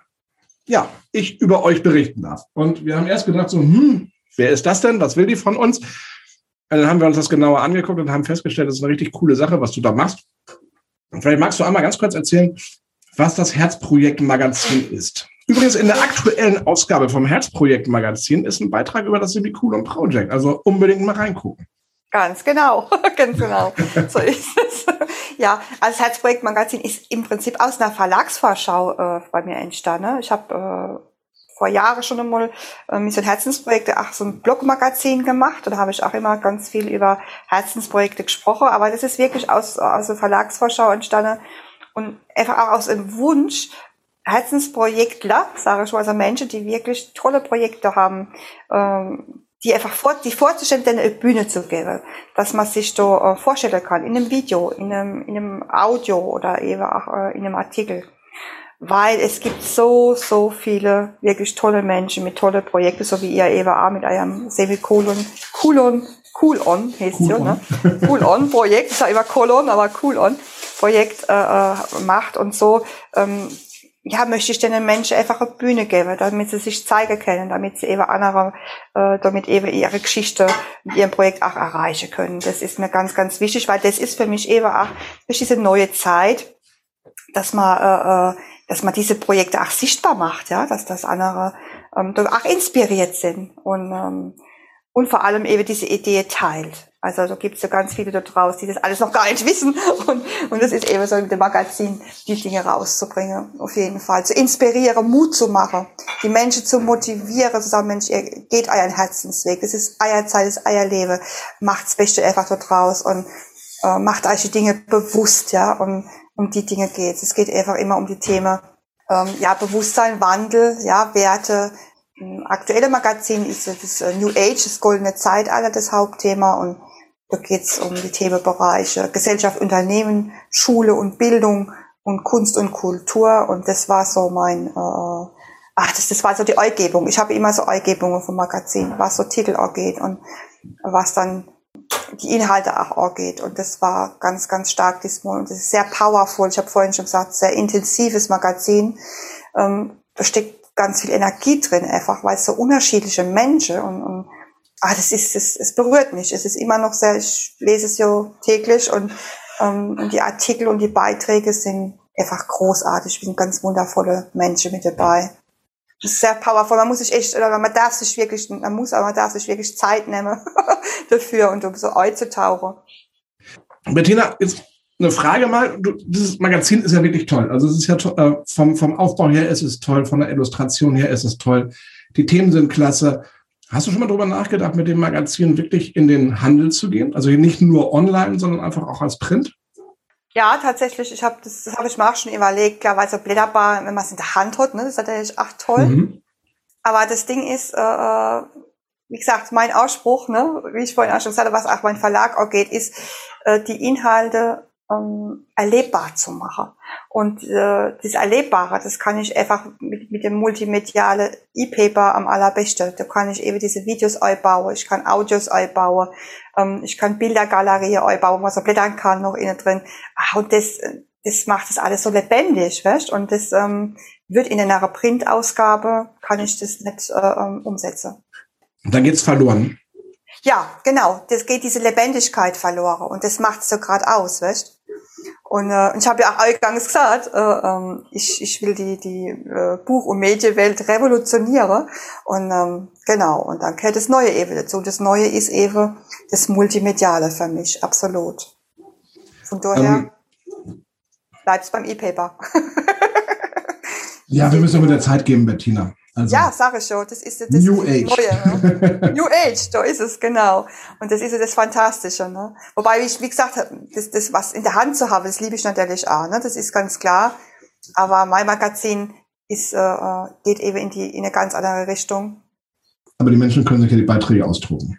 ja, ich über euch berichten darf. Und wir haben erst gedacht, so, hm, wer ist das denn? Was will die von uns? Und dann haben wir uns das genauer angeguckt und haben festgestellt, das ist eine richtig coole Sache, was du da machst. Und vielleicht magst du einmal ganz kurz erzählen, was das Herzprojekt-Magazin ist. Übrigens in der aktuellen Ausgabe vom Herzprojekt-Magazin ist ein Beitrag über das Semikulum Project. Also unbedingt mal reingucken. Ganz genau, ganz genau. So ist es. Ja, also das Herzprojekt-Magazin ist im Prinzip aus einer Verlagsvorschau äh, bei mir entstanden. Ich habe äh, vor Jahren schon einmal äh, so Herzensprojekte auch so ein Blogmagazin gemacht. Da habe ich auch immer ganz viel über Herzensprojekte gesprochen. Aber das ist wirklich aus, aus der Verlagsvorschau entstanden und einfach auch aus dem Wunsch, Herzensprojektler, sage ich mal, also Menschen, die wirklich tolle Projekte haben, ähm, die einfach vor, die vorzustellen, eine Bühne zu geben, dass man sich da äh, vorstellen kann, in einem Video, in einem, in einem Audio oder eben auch äh, in einem Artikel. Weil es gibt so, so viele wirklich tolle Menschen mit tolle Projekten, so wie ihr eben auch mit eurem Semikolon, Coolon, Cool On heißt cool ja, ne? Cool On Projekt, ist ja immer Kolon, aber Cool On Projekt äh, äh, macht und so. Ähm, ja, möchte ich den Menschen einfach eine Bühne geben, damit sie sich zeigen können, damit sie eben andere, äh, damit eben ihre Geschichte mit ihrem Projekt auch erreichen können. Das ist mir ganz, ganz wichtig, weil das ist für mich eben auch durch diese neue Zeit, dass man, äh, äh dass man diese Projekte auch sichtbar macht, ja, dass das andere ähm, auch inspiriert sind und ähm, und vor allem eben diese Idee teilt. Also da gibt es ja ganz viele da draußen, die das alles noch gar nicht wissen. Und, und das ist eben so mit dem Magazin, die Dinge rauszubringen. Auf jeden Fall. Zu inspirieren, Mut zu machen, die Menschen zu motivieren, zu sagen, Mensch, ihr geht euren Herzensweg. Es ist Eierzeit, es ist Eierleben. Macht's Beste einfach da draus und äh, macht euch die Dinge bewusst, ja. Und um die Dinge geht es. geht einfach immer um die Themen, ähm, ja, Bewusstsein, Wandel, ja, Werte, aktuelle Magazin ist das äh, New Age, das goldene Zeitalter, das Hauptthema. Und da geht es um die Themenbereiche Gesellschaft, Unternehmen, Schule und Bildung und Kunst und Kultur. Und das war so mein, äh, ach, das, das war so die Eingebung. Ich habe immer so Eingebungen vom Magazin, was so Titel angeht und was dann die Inhalte auch angeht. Und das war ganz, ganz stark diesmal. Und das ist sehr powerful. Ich habe vorhin schon gesagt, sehr intensives Magazin. Ähm, da steckt ganz viel Energie drin, einfach weil es so unterschiedliche Menschen und, und ah, das ist, es, es berührt mich. Es ist immer noch sehr, ich lese es ja täglich und, ähm, und die Artikel und die Beiträge sind einfach großartig. Wir sind ganz wundervolle Menschen mit dabei. Das ist sehr powerful. Man muss sich echt, oder man darf sich wirklich, man muss, aber man darf sich wirklich Zeit nehmen dafür und um so einzutauchen. Bettina, jetzt eine Frage mal. Du, dieses Magazin ist ja wirklich toll. Also es ist ja äh, vom, vom Aufbau her ist es toll, von der Illustration her ist es toll. Die Themen sind klasse. Hast du schon mal darüber nachgedacht, mit dem Magazin wirklich in den Handel zu gehen? Also nicht nur online, sondern einfach auch als Print? Ja, tatsächlich. Ich habe das, das habe ich mir auch schon überlegt. Klar, weil so Blätterbar, wenn man es in der Hand hat, ne, das ist natürlich auch toll. Mhm. Aber das Ding ist, äh, äh, wie gesagt, mein Ausspruch, ne, wie ich vorhin auch schon gesagt habe, was auch mein Verlag auch geht, ist, äh, die Inhalte ähm, erlebbar zu machen. Und äh, das Erlebbare, das kann ich einfach mit, mit dem multimediale E-Paper am allerbesten. Da kann ich eben diese Videos einbauen, ich kann Audios einbauen, ähm, ich kann Bildergalerie einbauen, was er blättern kann noch innen drin. Ach, und das, das macht das alles so lebendig, weißt? Und das ähm, wird in einer Printausgabe, kann ich das nicht äh, ähm, umsetzen. Und dann geht's verloren. Ja, genau. Das geht diese Lebendigkeit verloren und das macht es so gerade aus, weißt? Und äh, ich habe ja auch eingangs gesagt, äh, äh, ich, ich will die, die äh, Buch- und Medienwelt revolutionieren. Und ähm, genau, und dann gehört das Neue eben dazu. Das Neue ist eben das Multimediale für mich, absolut. Von daher ähm, bleibt's beim E-Paper. ja, wir müssen mit der Zeit geben, Bettina. Also ja, sage ich schon, das ist das New Age. Neue. Ne? New Age, da ist es, genau. Und das ist ja das Fantastische. Ne? Wobei, ich, wie gesagt, das, das, was in der Hand zu haben, das liebe ich natürlich auch. Ne? Das ist ganz klar. Aber mein Magazin ist, äh, äh, geht eben in, die, in eine ganz andere Richtung. Aber die Menschen können sich ja die Beiträge ausdrucken.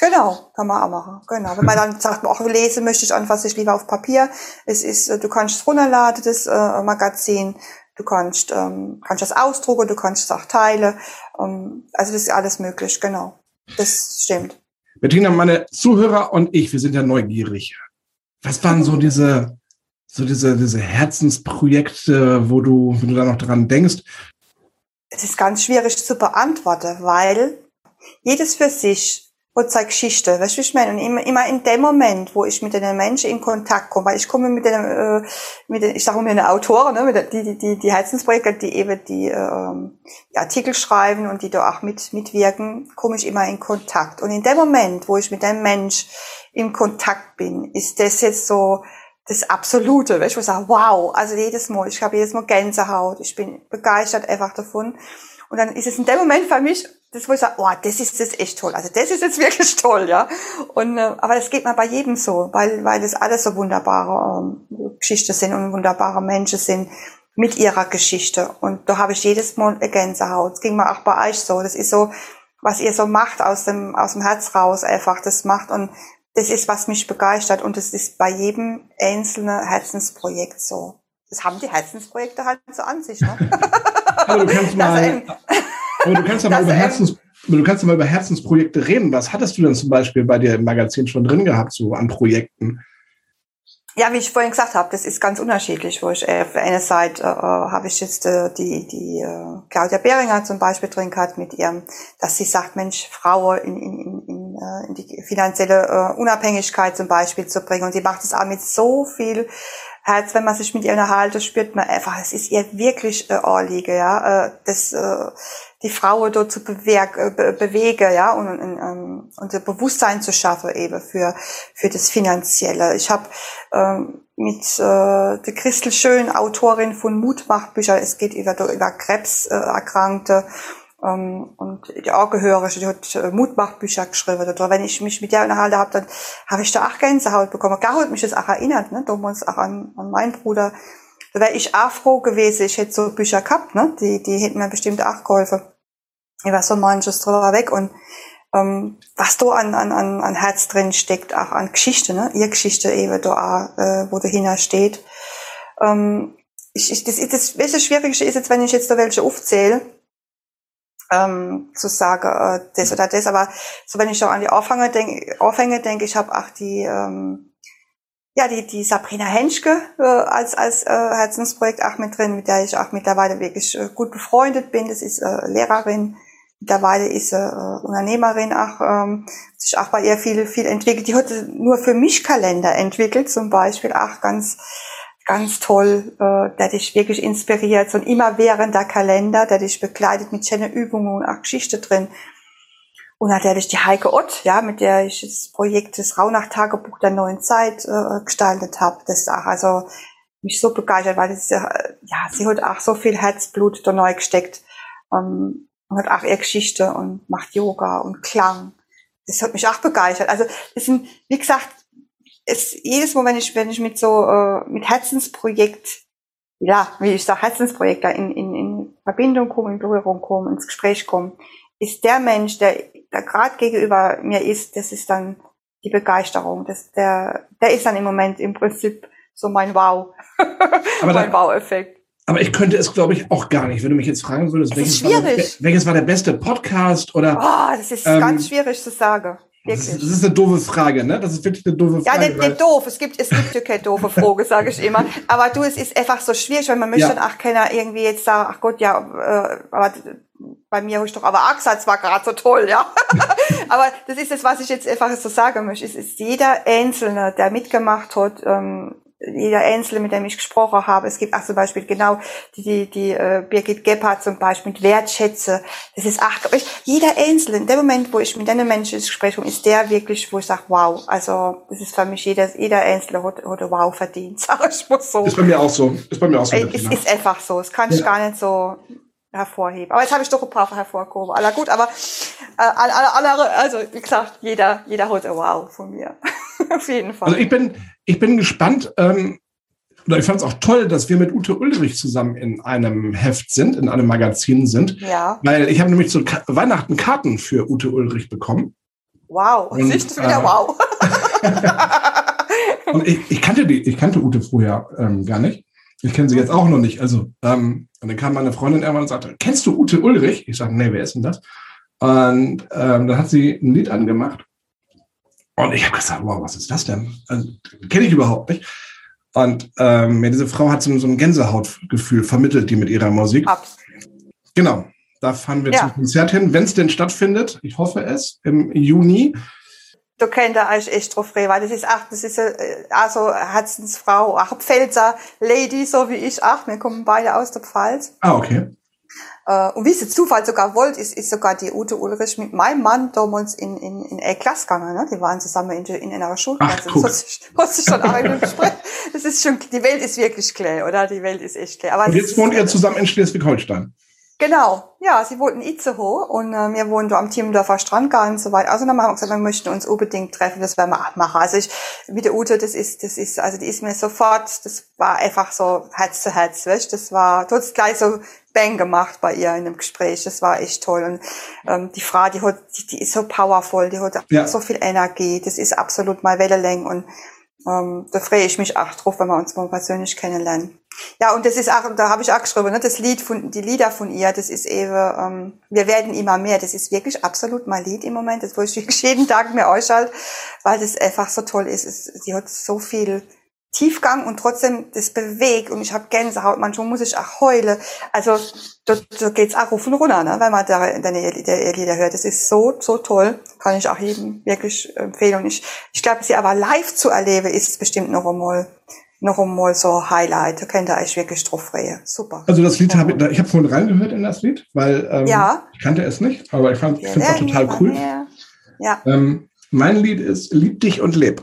Genau, kann man auch machen. Genau. Wenn man dann sagt, auch lesen möchte ich einfach sich lieber auf Papier. Es ist, äh, du kannst runterladen, das äh, Magazin. Du kannst, ähm, kannst das ausdrucken, du kannst es auch teilen. Ähm, also das ist alles möglich, genau. Das stimmt. Bettina, meine Zuhörer und ich, wir sind ja neugierig. Was waren so diese, so diese, diese Herzensprojekte, wo du, wenn du da noch dran denkst? Es ist ganz schwierig zu beantworten, weil jedes für sich und seine Geschichte, weißt du, wie ich meine? Und immer, immer in dem Moment, wo ich mit den Menschen in Kontakt komme, weil ich komme mit den, äh, mit den ich sage mir eine Autoren, ne, mit der, die, die, die Herzensprojekte, die eben die, äh, die Artikel schreiben und die da auch mit, mitwirken, komme ich immer in Kontakt. Und in dem Moment, wo ich mit dem Mensch in Kontakt bin, ist das jetzt so das Absolute, weißt du, wo ich sage, wow, also jedes Mal, ich habe jedes Mal Gänsehaut, ich bin begeistert einfach davon. Und dann ist es in dem Moment für mich das, wo ich sage, oh, das ist jetzt echt toll. Also das ist jetzt wirklich toll, ja. Und äh, aber das geht mir bei jedem so, weil weil das alles so wunderbare ähm, Geschichten sind und wunderbare Menschen sind mit ihrer Geschichte. Und da habe ich jedes Mal eine Gänsehaut. Das ging mir auch bei euch so. Das ist so, was ihr so macht aus dem aus dem Herz raus einfach. Das macht und das ist, was mich begeistert. Und das ist bei jedem einzelnen Herzensprojekt so. Das haben die Herzensprojekte halt so an sich. Ne? Aber du kannst mal, aber du kannst ja mal über Herzens, du kannst ja mal über Herzensprojekte reden. Was hattest du denn zum Beispiel bei dir im Magazin schon drin gehabt, so an Projekten? Ja, wie ich vorhin gesagt habe, das ist ganz unterschiedlich. Wo ich äh, auf einer Seite äh, habe ich jetzt äh, die die äh, Claudia Behringer zum Beispiel drin gehabt mit ihrem, dass sie sagt, Mensch, Frauen in, in, in, in, äh, in die finanzielle äh, Unabhängigkeit zum Beispiel zu bringen. Und sie macht es auch mit so viel Herz, wenn man sich mit ihr unterhält, spürt man einfach, es ist ihr wirklich äh, Anliegen, ja, äh, das äh, die Frau dort zu bewerk, äh, be ja, und, und, ähm, und Bewusstsein zu schaffen eben für, für das Finanzielle. Ich habe ähm, mit äh, der Christel Schön, Autorin von Mutmachbücher, es geht über, über Krebserkrankte, ähm, und die Angehörige, die hat äh, Mutmachbücher geschrieben. Oder wenn ich mich mit der unterhalten habe, dann habe ich da auch Gänsehaut bekommen. Gar hat mich das auch erinnert, ne, damals auch an, an meinen Bruder. Da wäre ich auch froh gewesen, ich hätte so Bücher gehabt, ne, die, die hätten mir bestimmt auch geholfen ich war so manches drüber weg und ähm, was da an, an, an Herz drin steckt, auch an Geschichte, ne? Ihr Geschichte eben da auch, äh, wo dahinter steht. Ähm, ich, ich, das, das, das Schwierigste ist jetzt, wenn ich jetzt da welche aufzähle, ähm, zu sagen, äh, das oder das, aber so wenn ich da an die Aufhänge denke, Aufhänge denke, ich habe auch die, ähm, ja, die, die Sabrina Henschke äh, als, als äh, Herzensprojekt auch mit drin, mit der ich auch mittlerweile wirklich äh, gut befreundet bin. Das ist äh, Lehrerin, Mittlerweile ist äh, Unternehmerin, auch, ähm, sich auch bei ihr viel, viel entwickelt. Die hat nur für mich Kalender entwickelt, zum Beispiel, auch ganz, ganz toll, äh, der dich wirklich inspiriert. So ein immerwährender Kalender, der dich begleitet mit schönen Übungen und auch Geschichte drin. Und natürlich die Heike Ott, ja, mit der ich das Projekt des Rauhnach-Tagebuch der neuen Zeit äh, gestaltet habe. Das ist auch also mich so begeistert, weil das, ja, sie hat auch so viel Herzblut da neu gesteckt. Ähm, und hat auch ihre Geschichte und macht Yoga und Klang. Das hat mich auch begeistert. Also das sind, wie gesagt, es, jedes Mal, wenn ich, wenn ich mit so äh, mit Herzensprojekt, ja, wie ich sage, Herzensprojekt da in, in, in Verbindung komme, in Berührung komme, ins Gespräch komme, ist der Mensch, der, der gerade gegenüber mir ist, das ist dann die Begeisterung. Das, der, der ist dann im Moment im Prinzip so mein Wow. mein Wow-Effekt. Aber ich könnte es, glaube ich, auch gar nicht. Wenn du mich jetzt fragen würdest, welches war, der, welches war, der, beste Podcast oder. Oh, das ist ähm, ganz schwierig zu sagen. Wirklich. Das ist, das ist eine doofe Frage, ne? Das ist wirklich eine doofe Frage. Ja, nicht, nicht doof. Es gibt, es gibt ja keine doofe Frage, sage ich immer. Aber du, es ist einfach so schwierig, weil man möchte ja. dann auch keiner irgendwie jetzt sagen, ach Gott, ja, äh, aber bei mir habe ich doch aber auch gesagt, es war gerade so toll, ja. aber das ist das, was ich jetzt einfach so sagen möchte. Es ist jeder Einzelne, der mitgemacht hat, ähm, jeder Einzelne, mit dem ich gesprochen habe. Es gibt auch zum Beispiel genau die, die, die äh, Birgit Gebhardt zum Beispiel mit Wertschätze. Das ist ach, jeder Einzelne, in dem Moment, wo ich mit einem Menschen ins Gespräch komme, ist der wirklich, wo ich sage, wow. Also das ist für mich jeder, jeder Einzelne hat, hat wow verdient, sag ich mal so. Ist bei mir auch so. Ist bei mir auch so. Es ist einfach so. Es kann ja. ich gar nicht so hervorheben. Aber jetzt habe ich doch ein paar hervorgehoben. Aller gut, aber äh, alle, alle, also wie gesagt, jeder, jeder holt ein Wow von mir. Auf jeden Fall. Also ich bin, ich bin gespannt, ähm, oder ich fand es auch toll, dass wir mit Ute Ulrich zusammen in einem Heft sind, in einem Magazin sind. Ja. Weil ich habe nämlich zu Ka Weihnachten Karten für Ute Ulrich bekommen. Wow, und, siehst du wieder äh, wow. und ich, ich, kannte die, ich kannte Ute vorher ähm, gar nicht. Ich kenne sie jetzt auch noch nicht. Also, ähm, und dann kam meine Freundin irgendwann und sagte, kennst du Ute Ulrich? Ich sagte, nee, wer ist denn das? Und ähm, dann hat sie ein Lied angemacht Und ich habe gesagt, wow, was ist das denn? Also, Kenne ich überhaupt nicht. Und ähm, diese Frau hat so, so ein Gänsehautgefühl vermittelt, die mit ihrer Musik. Absolut. Genau, da fahren wir ja. zum Konzert hin, wenn es denn stattfindet. Ich hoffe es im Juni. Du kennst da eigentlich echt drauf weil das ist ach, das ist äh, also Herzensfrau, ach Pfälzer Lady, so wie ich, ach, wir kommen beide aus der Pfalz. Ah, okay. Äh, und wie es der Zufall sogar wollte, ist, ist sogar die Ute Ulrich mit meinem Mann damals in, in, in E-Klasse gegangen. Ne? Die waren zusammen in, in einer Schulklasse. Ach, das, ist schon das ist schon, die Welt ist wirklich klar, oder? Die Welt ist echt klar. Aber und jetzt wohnt ihr zusammen in Schleswig-Holstein? Genau, ja, sie wohnten Itzehoe und äh, wir wohnen da am Thiemendorfer Strandgarten und so weiter. Also dann haben wir gesagt, wir möchten uns unbedingt treffen, das werden wir auch machen. Also ich, mit der Ute, das ist, das ist, also die ist mir sofort, das war einfach so Herz zu Herz, weißt? Das war, du hast gleich so Bang gemacht bei ihr in dem Gespräch. Das war echt toll. Und ähm, die Frau, die, hat, die, die ist so powerful, die hat ja. so viel Energie. Das ist absolut mal Wellenlänge und ähm, da freue ich mich auch drauf, wenn wir uns mal persönlich kennenlernen. Ja, und das ist auch, da habe ich auch geschrieben, ne, das Lied von, die Lieder von ihr, das ist eben, ähm, wir werden immer mehr, das ist wirklich absolut mein Lied im Moment, das wo ich jeden Tag mir ausschalte, weil das einfach so toll ist. Es, sie hat so viel Tiefgang und trotzdem das bewegt und ich habe Gänsehaut, manchmal muss ich auch heulen. Also da, da geht's auch rufen runter, ne, wenn man da deine Lieder hört. Das ist so, so toll. Kann ich auch jedem wirklich empfehlen. Und ich, ich glaube, sie aber live zu erleben, ist bestimmt noch einmal noch einmal so Highlight. Da könnt ihr euch wirklich drauf freuen. Super. Also das Lied habe ich, ich habe vorhin reingehört in das Lied, weil ähm, ja. ich kannte es nicht, aber ich fand, es total cool. Ja. Ähm, mein Lied ist Lieb dich und leb.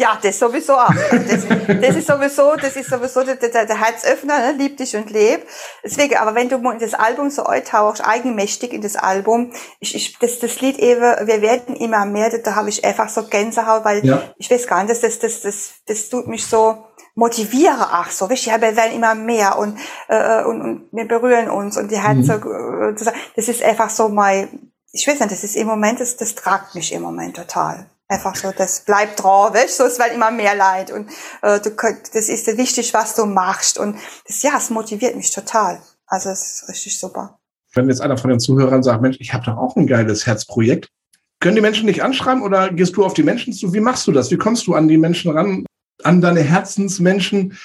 Ja, das sowieso auch. Das, das ist sowieso, das ist sowieso der, der, der Herzöffner, ne? lieb dich und leb. Deswegen, aber wenn du in das Album so eintauchst, eigenmächtig in das Album, ich, ich, das, das Lied eben, wir werden immer mehr, da, habe ich einfach so Gänsehaut, weil ja. ich weiß gar nicht, das, das, das, das, das tut mich so, motiviere ach so, wichtig, ja, wir werden immer mehr und, äh, und, und wir berühren uns und die Herzen, mhm. das ist einfach so mein, ich weiß nicht, das ist im Moment, das, das tragt mich im Moment total. Einfach so, das bleibt drauf, weißt, so, es wird immer mehr Leid und äh, du, das ist wichtig, was du machst und das, ja, es motiviert mich total. Also es ist richtig super. Wenn jetzt einer von den Zuhörern sagt, Mensch, ich habe doch auch ein geiles Herzprojekt, können die Menschen dich anschreiben oder gehst du auf die Menschen zu? Wie machst du das? Wie kommst du an die Menschen ran, an deine Herzensmenschen?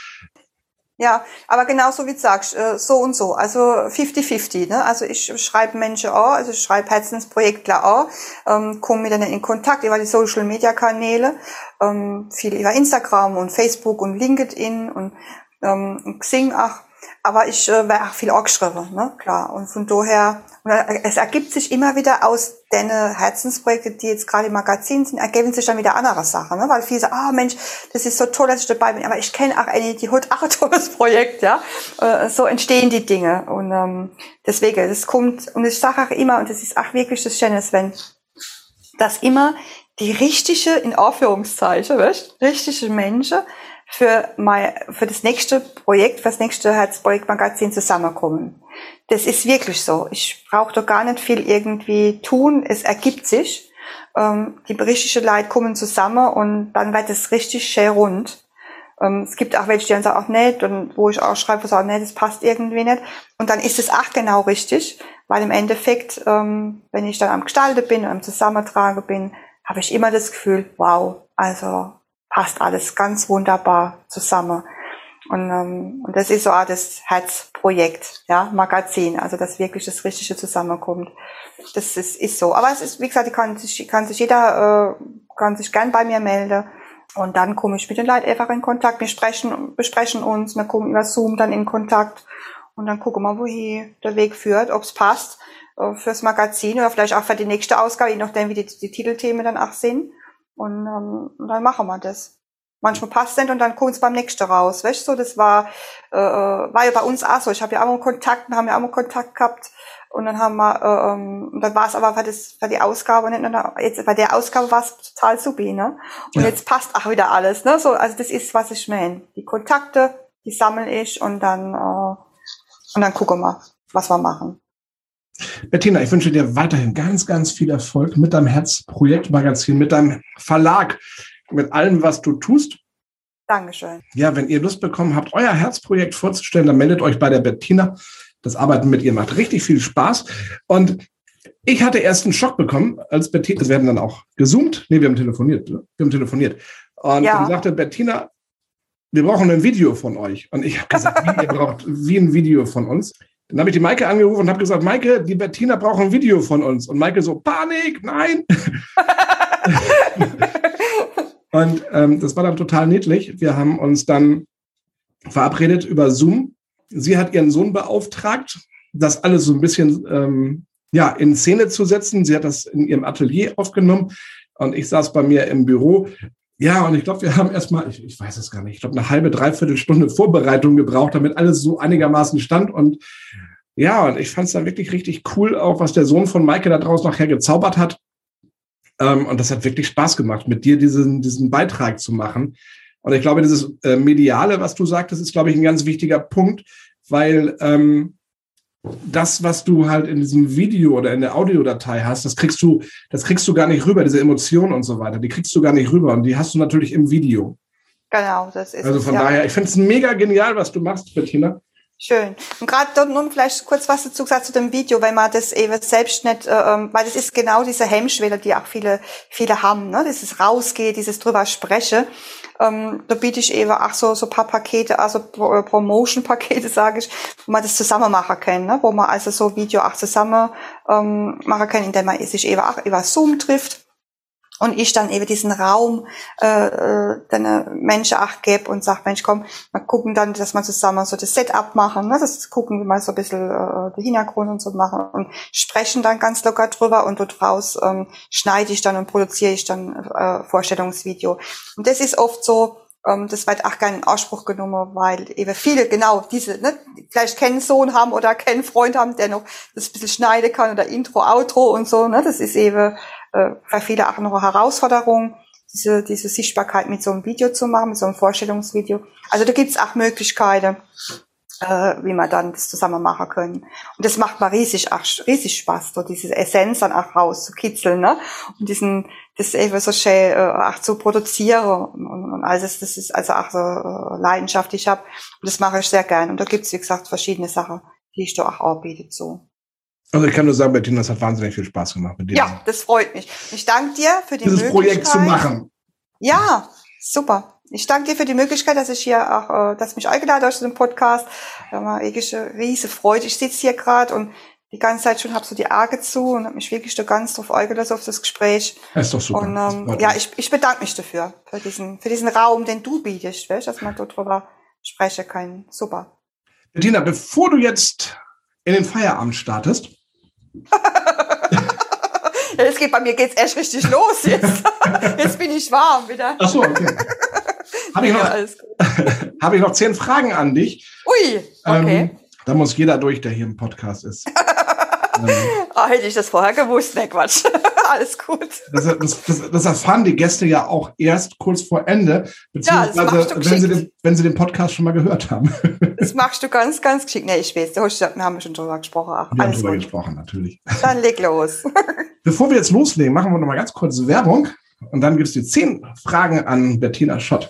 Ja, aber genauso wie du sagst, äh, so und so, also 50-50. Ne? Also ich schreibe Menschen an, also ich schreibe Herzensprojektler an, ähm, komme mit denen in Kontakt über die Social-Media-Kanäle, ähm, viel über Instagram und Facebook und LinkedIn und ähm, Xing auch. Aber ich äh, wäre auch viel angeschrieben, ne? klar. Und von daher, und es ergibt sich immer wieder aus den Herzensprojekten, die jetzt gerade im Magazin sind, ergeben sich dann wieder andere Sachen, ne? weil viele sagen, ah oh, Mensch, das ist so toll, dass ich dabei bin, aber ich kenne auch eine, die hat auch ein tolles Projekt, ja. Äh, so entstehen die Dinge und ähm, deswegen, das kommt, und ich sage auch immer, und das ist auch wirklich das Schöne, wenn dass immer die richtige, in Anführungszeichen, weißt, richtige Menschen für, mein, für das nächste Projekt, für das nächste Herzprojektmagazin zusammenkommen. Das ist wirklich so. Ich brauche da gar nicht viel irgendwie tun. Es ergibt sich. Ähm, die richtigen Leute kommen zusammen und dann wird es richtig schön rund. Ähm, es gibt auch welche, die dann sagen, auch nicht, und wo ich auch schreibe, sagen, nee, das passt irgendwie nicht. Und dann ist es auch genau richtig, weil im Endeffekt, ähm, wenn ich dann am Gestalten bin, am Zusammentragen bin, habe ich immer das Gefühl, wow, also passt alles ganz wunderbar zusammen. Und, ähm, und das ist so auch das Herzprojekt, ja, Magazin, also dass wirklich das Richtige zusammenkommt. Das ist, ist so. Aber es ist, wie gesagt, kann sich, kann sich jeder, äh, kann sich gern bei mir melden. Und dann komme ich mit den Leuten einfach in Kontakt. Wir sprechen, besprechen uns, wir kommen über Zoom dann in Kontakt und dann gucken wir, wohin der Weg führt, ob es passt äh, fürs Magazin oder vielleicht auch für die nächste Ausgabe, je nachdem, wie die, die Titelthemen dann auch sind. Und, ähm, dann machen wir das. Manchmal passt es und dann kommt es beim nächsten raus. Weißt du, das war, äh, äh, war ja bei uns auch so. Ich habe ja auch mal Kontakt, wir haben ja auch mal Kontakt gehabt. Und dann haben wir, äh, ähm, und dann war es aber für, das, für die Ausgabe nicht, jetzt bei der Ausgabe war es total supi, ne? Und ja. jetzt passt auch wieder alles, ne? So, also das ist, was ich meine. Die Kontakte, die sammle ich und dann, äh, und dann gucken wir, was wir machen. Bettina, ich wünsche dir weiterhin ganz, ganz viel Erfolg mit deinem Herzprojektmagazin, mit deinem Verlag, mit allem, was du tust. Dankeschön. Ja, wenn ihr Lust bekommen habt, euer Herzprojekt vorzustellen, dann meldet euch bei der Bettina. Das Arbeiten mit ihr macht richtig viel Spaß. Und Ich hatte erst einen Schock bekommen, als Bettina, wir werden dann auch gezoomt. Nee, wir haben telefoniert. Ne? Wir haben telefoniert. Und ja. dann sagte Bettina, wir brauchen ein Video von euch. Und ich habe gesagt, wie, ihr braucht wie ein Video von uns. Dann habe ich die Maike angerufen und habe gesagt, Maike, die Bettina braucht ein Video von uns. Und Maike so, Panik, nein. und ähm, das war dann total niedlich. Wir haben uns dann verabredet über Zoom. Sie hat ihren Sohn beauftragt, das alles so ein bisschen ähm, ja, in Szene zu setzen. Sie hat das in ihrem Atelier aufgenommen und ich saß bei mir im Büro. Ja, und ich glaube, wir haben erstmal, ich, ich weiß es gar nicht, ich glaube, eine halbe, dreiviertel Stunde Vorbereitung gebraucht, damit alles so einigermaßen stand. Und ja, und ich fand es dann wirklich richtig cool, auch was der Sohn von Maike da draußen nachher gezaubert hat. Ähm, und das hat wirklich Spaß gemacht, mit dir diesen, diesen Beitrag zu machen. Und ich glaube, dieses äh, Mediale, was du sagtest, ist, glaube ich, ein ganz wichtiger Punkt, weil ähm, das, was du halt in diesem Video oder in der Audiodatei hast, das kriegst du, das kriegst du gar nicht rüber, diese Emotionen und so weiter, die kriegst du gar nicht rüber und die hast du natürlich im Video. Genau, das ist Also von es, daher, ja. ich finde es mega genial, was du machst, Bettina. Schön. Und gerade dort nun vielleicht kurz was dazu gesagt zu dem Video, weil man das eben selbst nicht, äh, ähm, weil das ist genau diese Hemmschwelle, die auch viele, viele haben, ne? Dieses Rausgehen, dieses drüber spreche. Ähm, da biete ich eben auch so, so paar Pakete, also äh, Promotion-Pakete, sage ich, wo man das zusammen machen kann, ne? wo man also so Video auch zusammen ähm, machen kann, indem man sich eben auch über Zoom trifft und ich dann eben diesen Raum äh, äh den Menschen auch gebe und sag, Mensch, komm, wir gucken dann, dass wir zusammen so das Setup machen, ne? das gucken wir mal so ein bisschen äh, den Hintergrund und so machen und sprechen dann ganz locker drüber und dort raus ähm, schneide ich dann und produziere ich dann äh, Vorstellungsvideo. Und das ist oft so, ähm, das wird auch gerne in Anspruch genommen, weil eben viele genau diese, ne, vielleicht keinen Sohn haben oder keinen Freund haben, der noch das bisschen schneiden kann oder Intro, Outro und so, ne, das ist eben äh, für viele auch noch Herausforderung, diese, diese Sichtbarkeit mit so einem Video zu machen, mit so einem Vorstellungsvideo. Also da gibt's auch Möglichkeiten, äh, wie man dann das zusammen machen können. Und das macht mal riesig, auch, riesig Spaß, so diese Essenz dann auch rauszukitzeln, ne? Und diesen, das eben so schön äh, auch zu produzieren und, und, alles, das ist also auch so äh, Leidenschaft, die ich habe. Und das mache ich sehr gern. Und da gibt's wie gesagt, verschiedene Sachen, die ich da auch anbiete so. Also ich kann nur sagen, Bettina, das hat wahnsinnig viel Spaß gemacht mit dir. Ja, das freut mich. Ich danke dir für die dieses Möglichkeit. Projekt zu machen. Ja, super. Ich danke dir für die Möglichkeit, dass ich hier auch, äh, dass mich eingeladen hast zu dem Podcast. Da war wirklich eine riesige Freude. Ich sitze hier gerade und die ganze Zeit schon habe so die Arge zu und habe mich wirklich da ganz drauf eingelassen auf das Gespräch. Das ist doch super. Und ähm, ja, ich, ich bedanke mich dafür, für diesen, für diesen Raum, den du bietest, weißt, dass man dort drüber sprechen kann. Super. Bettina, bevor du jetzt in den Feierabend startest, ja, das geht bei mir geht's erst richtig los jetzt. Jetzt bin ich warm wieder. Ach so, okay. Habe ich, noch, hab ich noch zehn Fragen an dich. Ui, okay. Ähm, da muss jeder durch, der hier im Podcast ist. ähm, oh, hätte ich das vorher gewusst, ne Quatsch. Alles gut. Das, das, das, das, erfahren die Gäste ja auch erst kurz vor Ende, beziehungsweise ja, wenn, sie den, wenn sie den Podcast schon mal gehört haben. Das machst du ganz, ganz geschickt. Nee, ich weiß, wir haben schon drüber gesprochen. Ach, wir haben drüber gut. gesprochen, natürlich. Dann leg los. Bevor wir jetzt loslegen, machen wir noch mal ganz kurz Werbung und dann gibt es die zehn Fragen an Bettina Schott.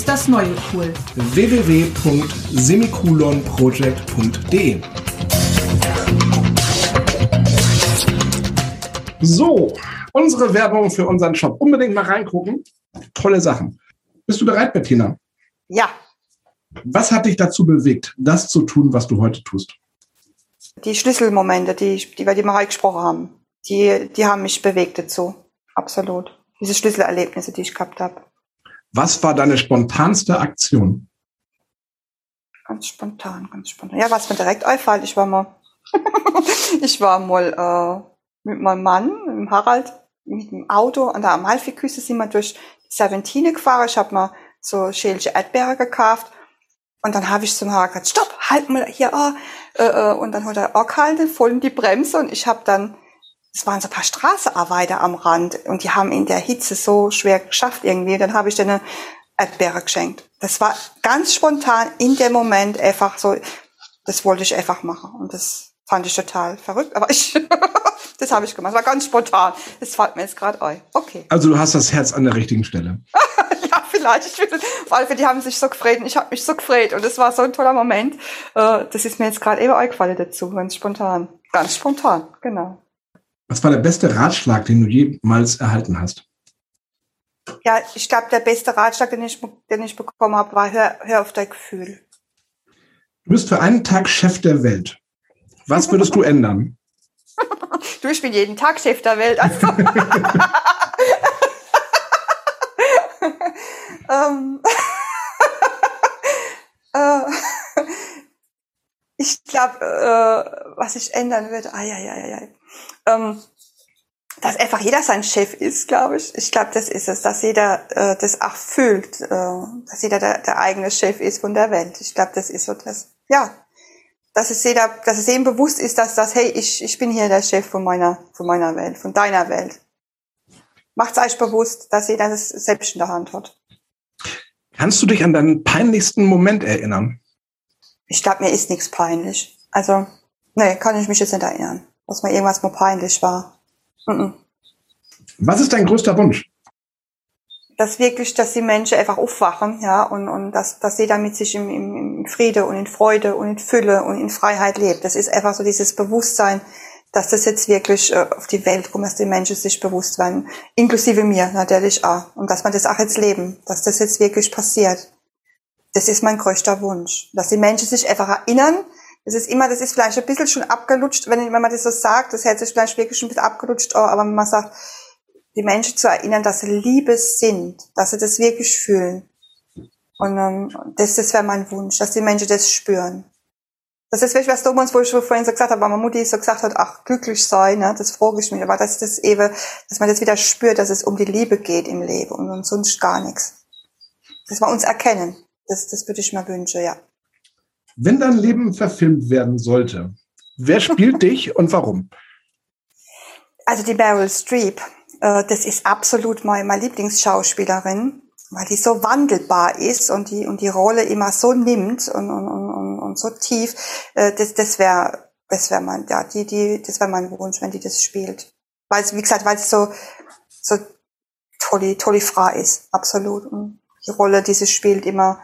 ist das neue cool. www.semikolonproject.de So, unsere Werbung für unseren Shop. Unbedingt mal reingucken. Tolle Sachen. Bist du bereit, Bettina? Ja. Was hat dich dazu bewegt, das zu tun, was du heute tust? Die Schlüsselmomente, die, die wir die mal gesprochen haben, die, die haben mich bewegt dazu. Absolut. Diese Schlüsselerlebnisse, die ich gehabt habe. Was war deine spontanste Aktion? Ganz spontan, ganz spontan. Ja, was mir direkt einfällt, ich war mal, ich war mal äh, mit meinem Mann, mit dem Harald, mit dem Auto an der Amalfiküste sind wir durch die Serpentine gefahren. Ich habe mal so schälische Erdbeere gekauft. Und dann habe ich zum Harald gesagt, stopp, halt mal hier, oh, und dann hat er auch gehalten, voll in die Bremse und ich habe dann, es waren so ein paar Straßenarbeiter am Rand und die haben in der Hitze so schwer geschafft irgendwie. Dann habe ich denen Erdbeere geschenkt. Das war ganz spontan in dem Moment einfach so, das wollte ich einfach machen und das fand ich total verrückt, aber ich, das habe ich gemacht. Das war ganz spontan. Das fällt mir jetzt gerade ein. Okay. Also du hast das Herz an der richtigen Stelle. ja, vielleicht. Ich finde, weil die haben sich so gefreut und ich habe mich so gefreut und es war so ein toller Moment. Äh, das ist mir jetzt gerade eben eingefallen dazu, ganz spontan. Ganz spontan, genau. Was war der beste Ratschlag, den du jemals erhalten hast? Ja, ich glaube, der beste Ratschlag, den ich, den ich bekommen habe, war, hör, hör auf dein Gefühl. Du bist für einen Tag Chef der Welt. Was würdest du ändern? Du, ich bin jeden Tag Chef der Welt. Also. ähm, äh, ich glaube, äh, was ich ändern würde, ah, ja, ja, ja, ja. Ähm, dass einfach jeder sein Chef ist, glaube ich. Ich glaube, das ist es, dass jeder äh, das auch fühlt, äh, dass jeder der, der eigene Chef ist von der Welt. Ich glaube, das ist so das. Ja, dass es jeder, dass es eben bewusst ist, dass das, hey, ich, ich bin hier der Chef von meiner, von meiner Welt, von deiner Welt. Macht euch bewusst, dass jeder das selbst in der Hand hat. Kannst du dich an deinen peinlichsten Moment erinnern? Ich glaube, mir ist nichts peinlich. Also, nee, kann ich mich jetzt nicht erinnern, dass mir irgendwas mal peinlich war. -mm. Was ist dein größter Wunsch? dass wirklich, dass die Menschen einfach aufwachen, ja, und, und dass, dass jeder mit sich im, im, im Friede und in Freude und in Fülle und in Freiheit lebt. Das ist einfach so dieses Bewusstsein, dass das jetzt wirklich äh, auf die Welt kommt, dass die Menschen sich bewusst werden, inklusive mir natürlich auch, und dass man das auch jetzt leben, dass das jetzt wirklich passiert. Das ist mein größter Wunsch, dass die Menschen sich einfach erinnern, das ist immer, das ist vielleicht ein bisschen schon abgelutscht, wenn, wenn man das so sagt, das hätte sich vielleicht wirklich schon ein bisschen abgelutscht, aber wenn man sagt, die Menschen zu erinnern, dass sie Liebe sind, dass sie das wirklich fühlen. Und ähm, das, das wäre mein Wunsch, dass die Menschen das spüren. Das ist wirklich was Dummes, wo ich vorhin so gesagt habe, weil meine Mutti so gesagt hat, ach, glücklich sein, ne, das frage ich mich, aber dass das eben, dass man das wieder spürt, dass es um die Liebe geht im Leben und sonst gar nichts. Dass wir uns erkennen. Das, das würde ich mir wünschen, ja. Wenn dein Leben verfilmt werden sollte, wer spielt dich und warum? Also die Meryl Streep. Äh, das ist absolut meine, meine Lieblingsschauspielerin, weil die so wandelbar ist und die, und die Rolle immer so nimmt und, und, und, und so tief. Äh, das, das wäre, das wäre mein, ja, die, die, das wäre mein Wunsch, wenn die das spielt. Weil es, wie gesagt, weil es so, so tolle, tolle Frau ist, absolut. Und die Rolle, die sie spielt, immer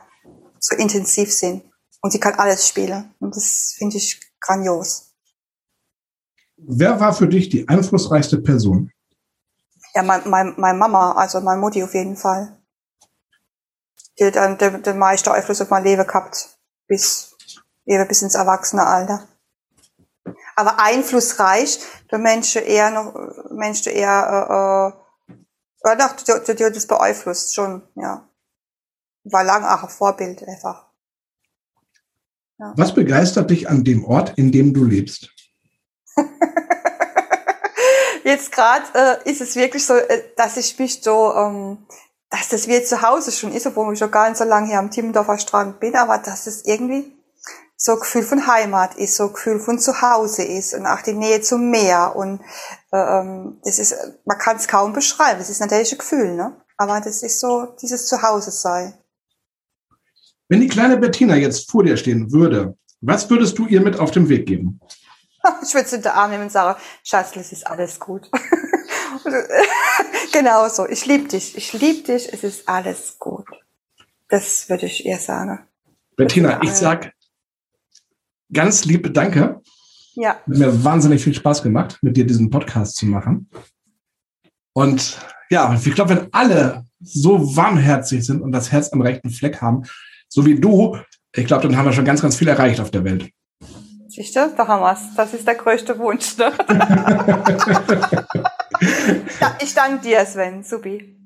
so intensiv sind. Und sie kann alles spielen. Und das finde ich grandios. Wer war für dich die einflussreichste Person? Ja, mein, mein, meine Mama, also meine Mutti auf jeden Fall. Die hat dann den, den meisten Einfluss auf mein Leben gehabt. Bis, eben bis ins Erwachsenealter. Aber einflussreich, der Mensch eher noch, Mensch eher, äh, äh, doch, die, die, die hat das beeinflusst, schon, ja. War lange auch ein Vorbild, einfach. Ja. Was begeistert dich an dem Ort, in dem du lebst? jetzt gerade äh, ist es wirklich so, äh, dass ich mich so, ähm, dass das wie zu Hause schon ist, obwohl ich schon gar nicht so lange hier am Timmendorfer Strand bin, aber dass es irgendwie so ein Gefühl von Heimat ist, so ein Gefühl von Zuhause ist und auch die Nähe zum Meer und äh, ähm, das ist, man kann es kaum beschreiben, das ist natürlich ein Gefühl, ne? Aber das ist so dieses Zuhause sei. Wenn die kleine Bettina jetzt vor dir stehen würde, was würdest du ihr mit auf den Weg geben? ich würde sie in den Arm nehmen und sagen, Schatz, es ist alles gut. genau so. Ich liebe dich. Ich liebe dich. Es ist alles gut. Das würde ich ihr sagen. Bettina, ich sag ganz lieb Danke. Ja. Hat mir wahnsinnig viel Spaß gemacht, mit dir diesen Podcast zu machen. Und ja, ich glaube, wenn alle so warmherzig sind und das Herz am rechten Fleck haben, so wie du, ich glaube, dann haben wir schon ganz, ganz viel erreicht auf der Welt. Siehst du, da haben wir's. Das ist der größte Wunsch. Ne? ich danke dir, Sven. Subi.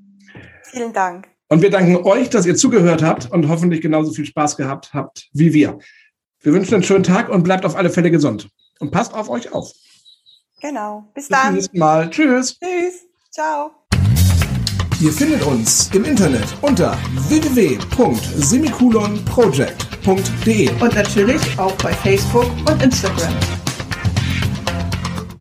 Vielen Dank. Und wir danken euch, dass ihr zugehört habt und hoffentlich genauso viel Spaß gehabt habt wie wir. Wir wünschen einen schönen Tag und bleibt auf alle Fälle gesund. Und passt auf euch auf. Genau. Bis, Bis dann. Bis zum nächsten Mal. Tschüss. Tschüss. Ciao. Ihr findet uns im Internet unter www.semikolonproject.com www.herzprojekt.de. Und natürlich auch bei Facebook und Instagram.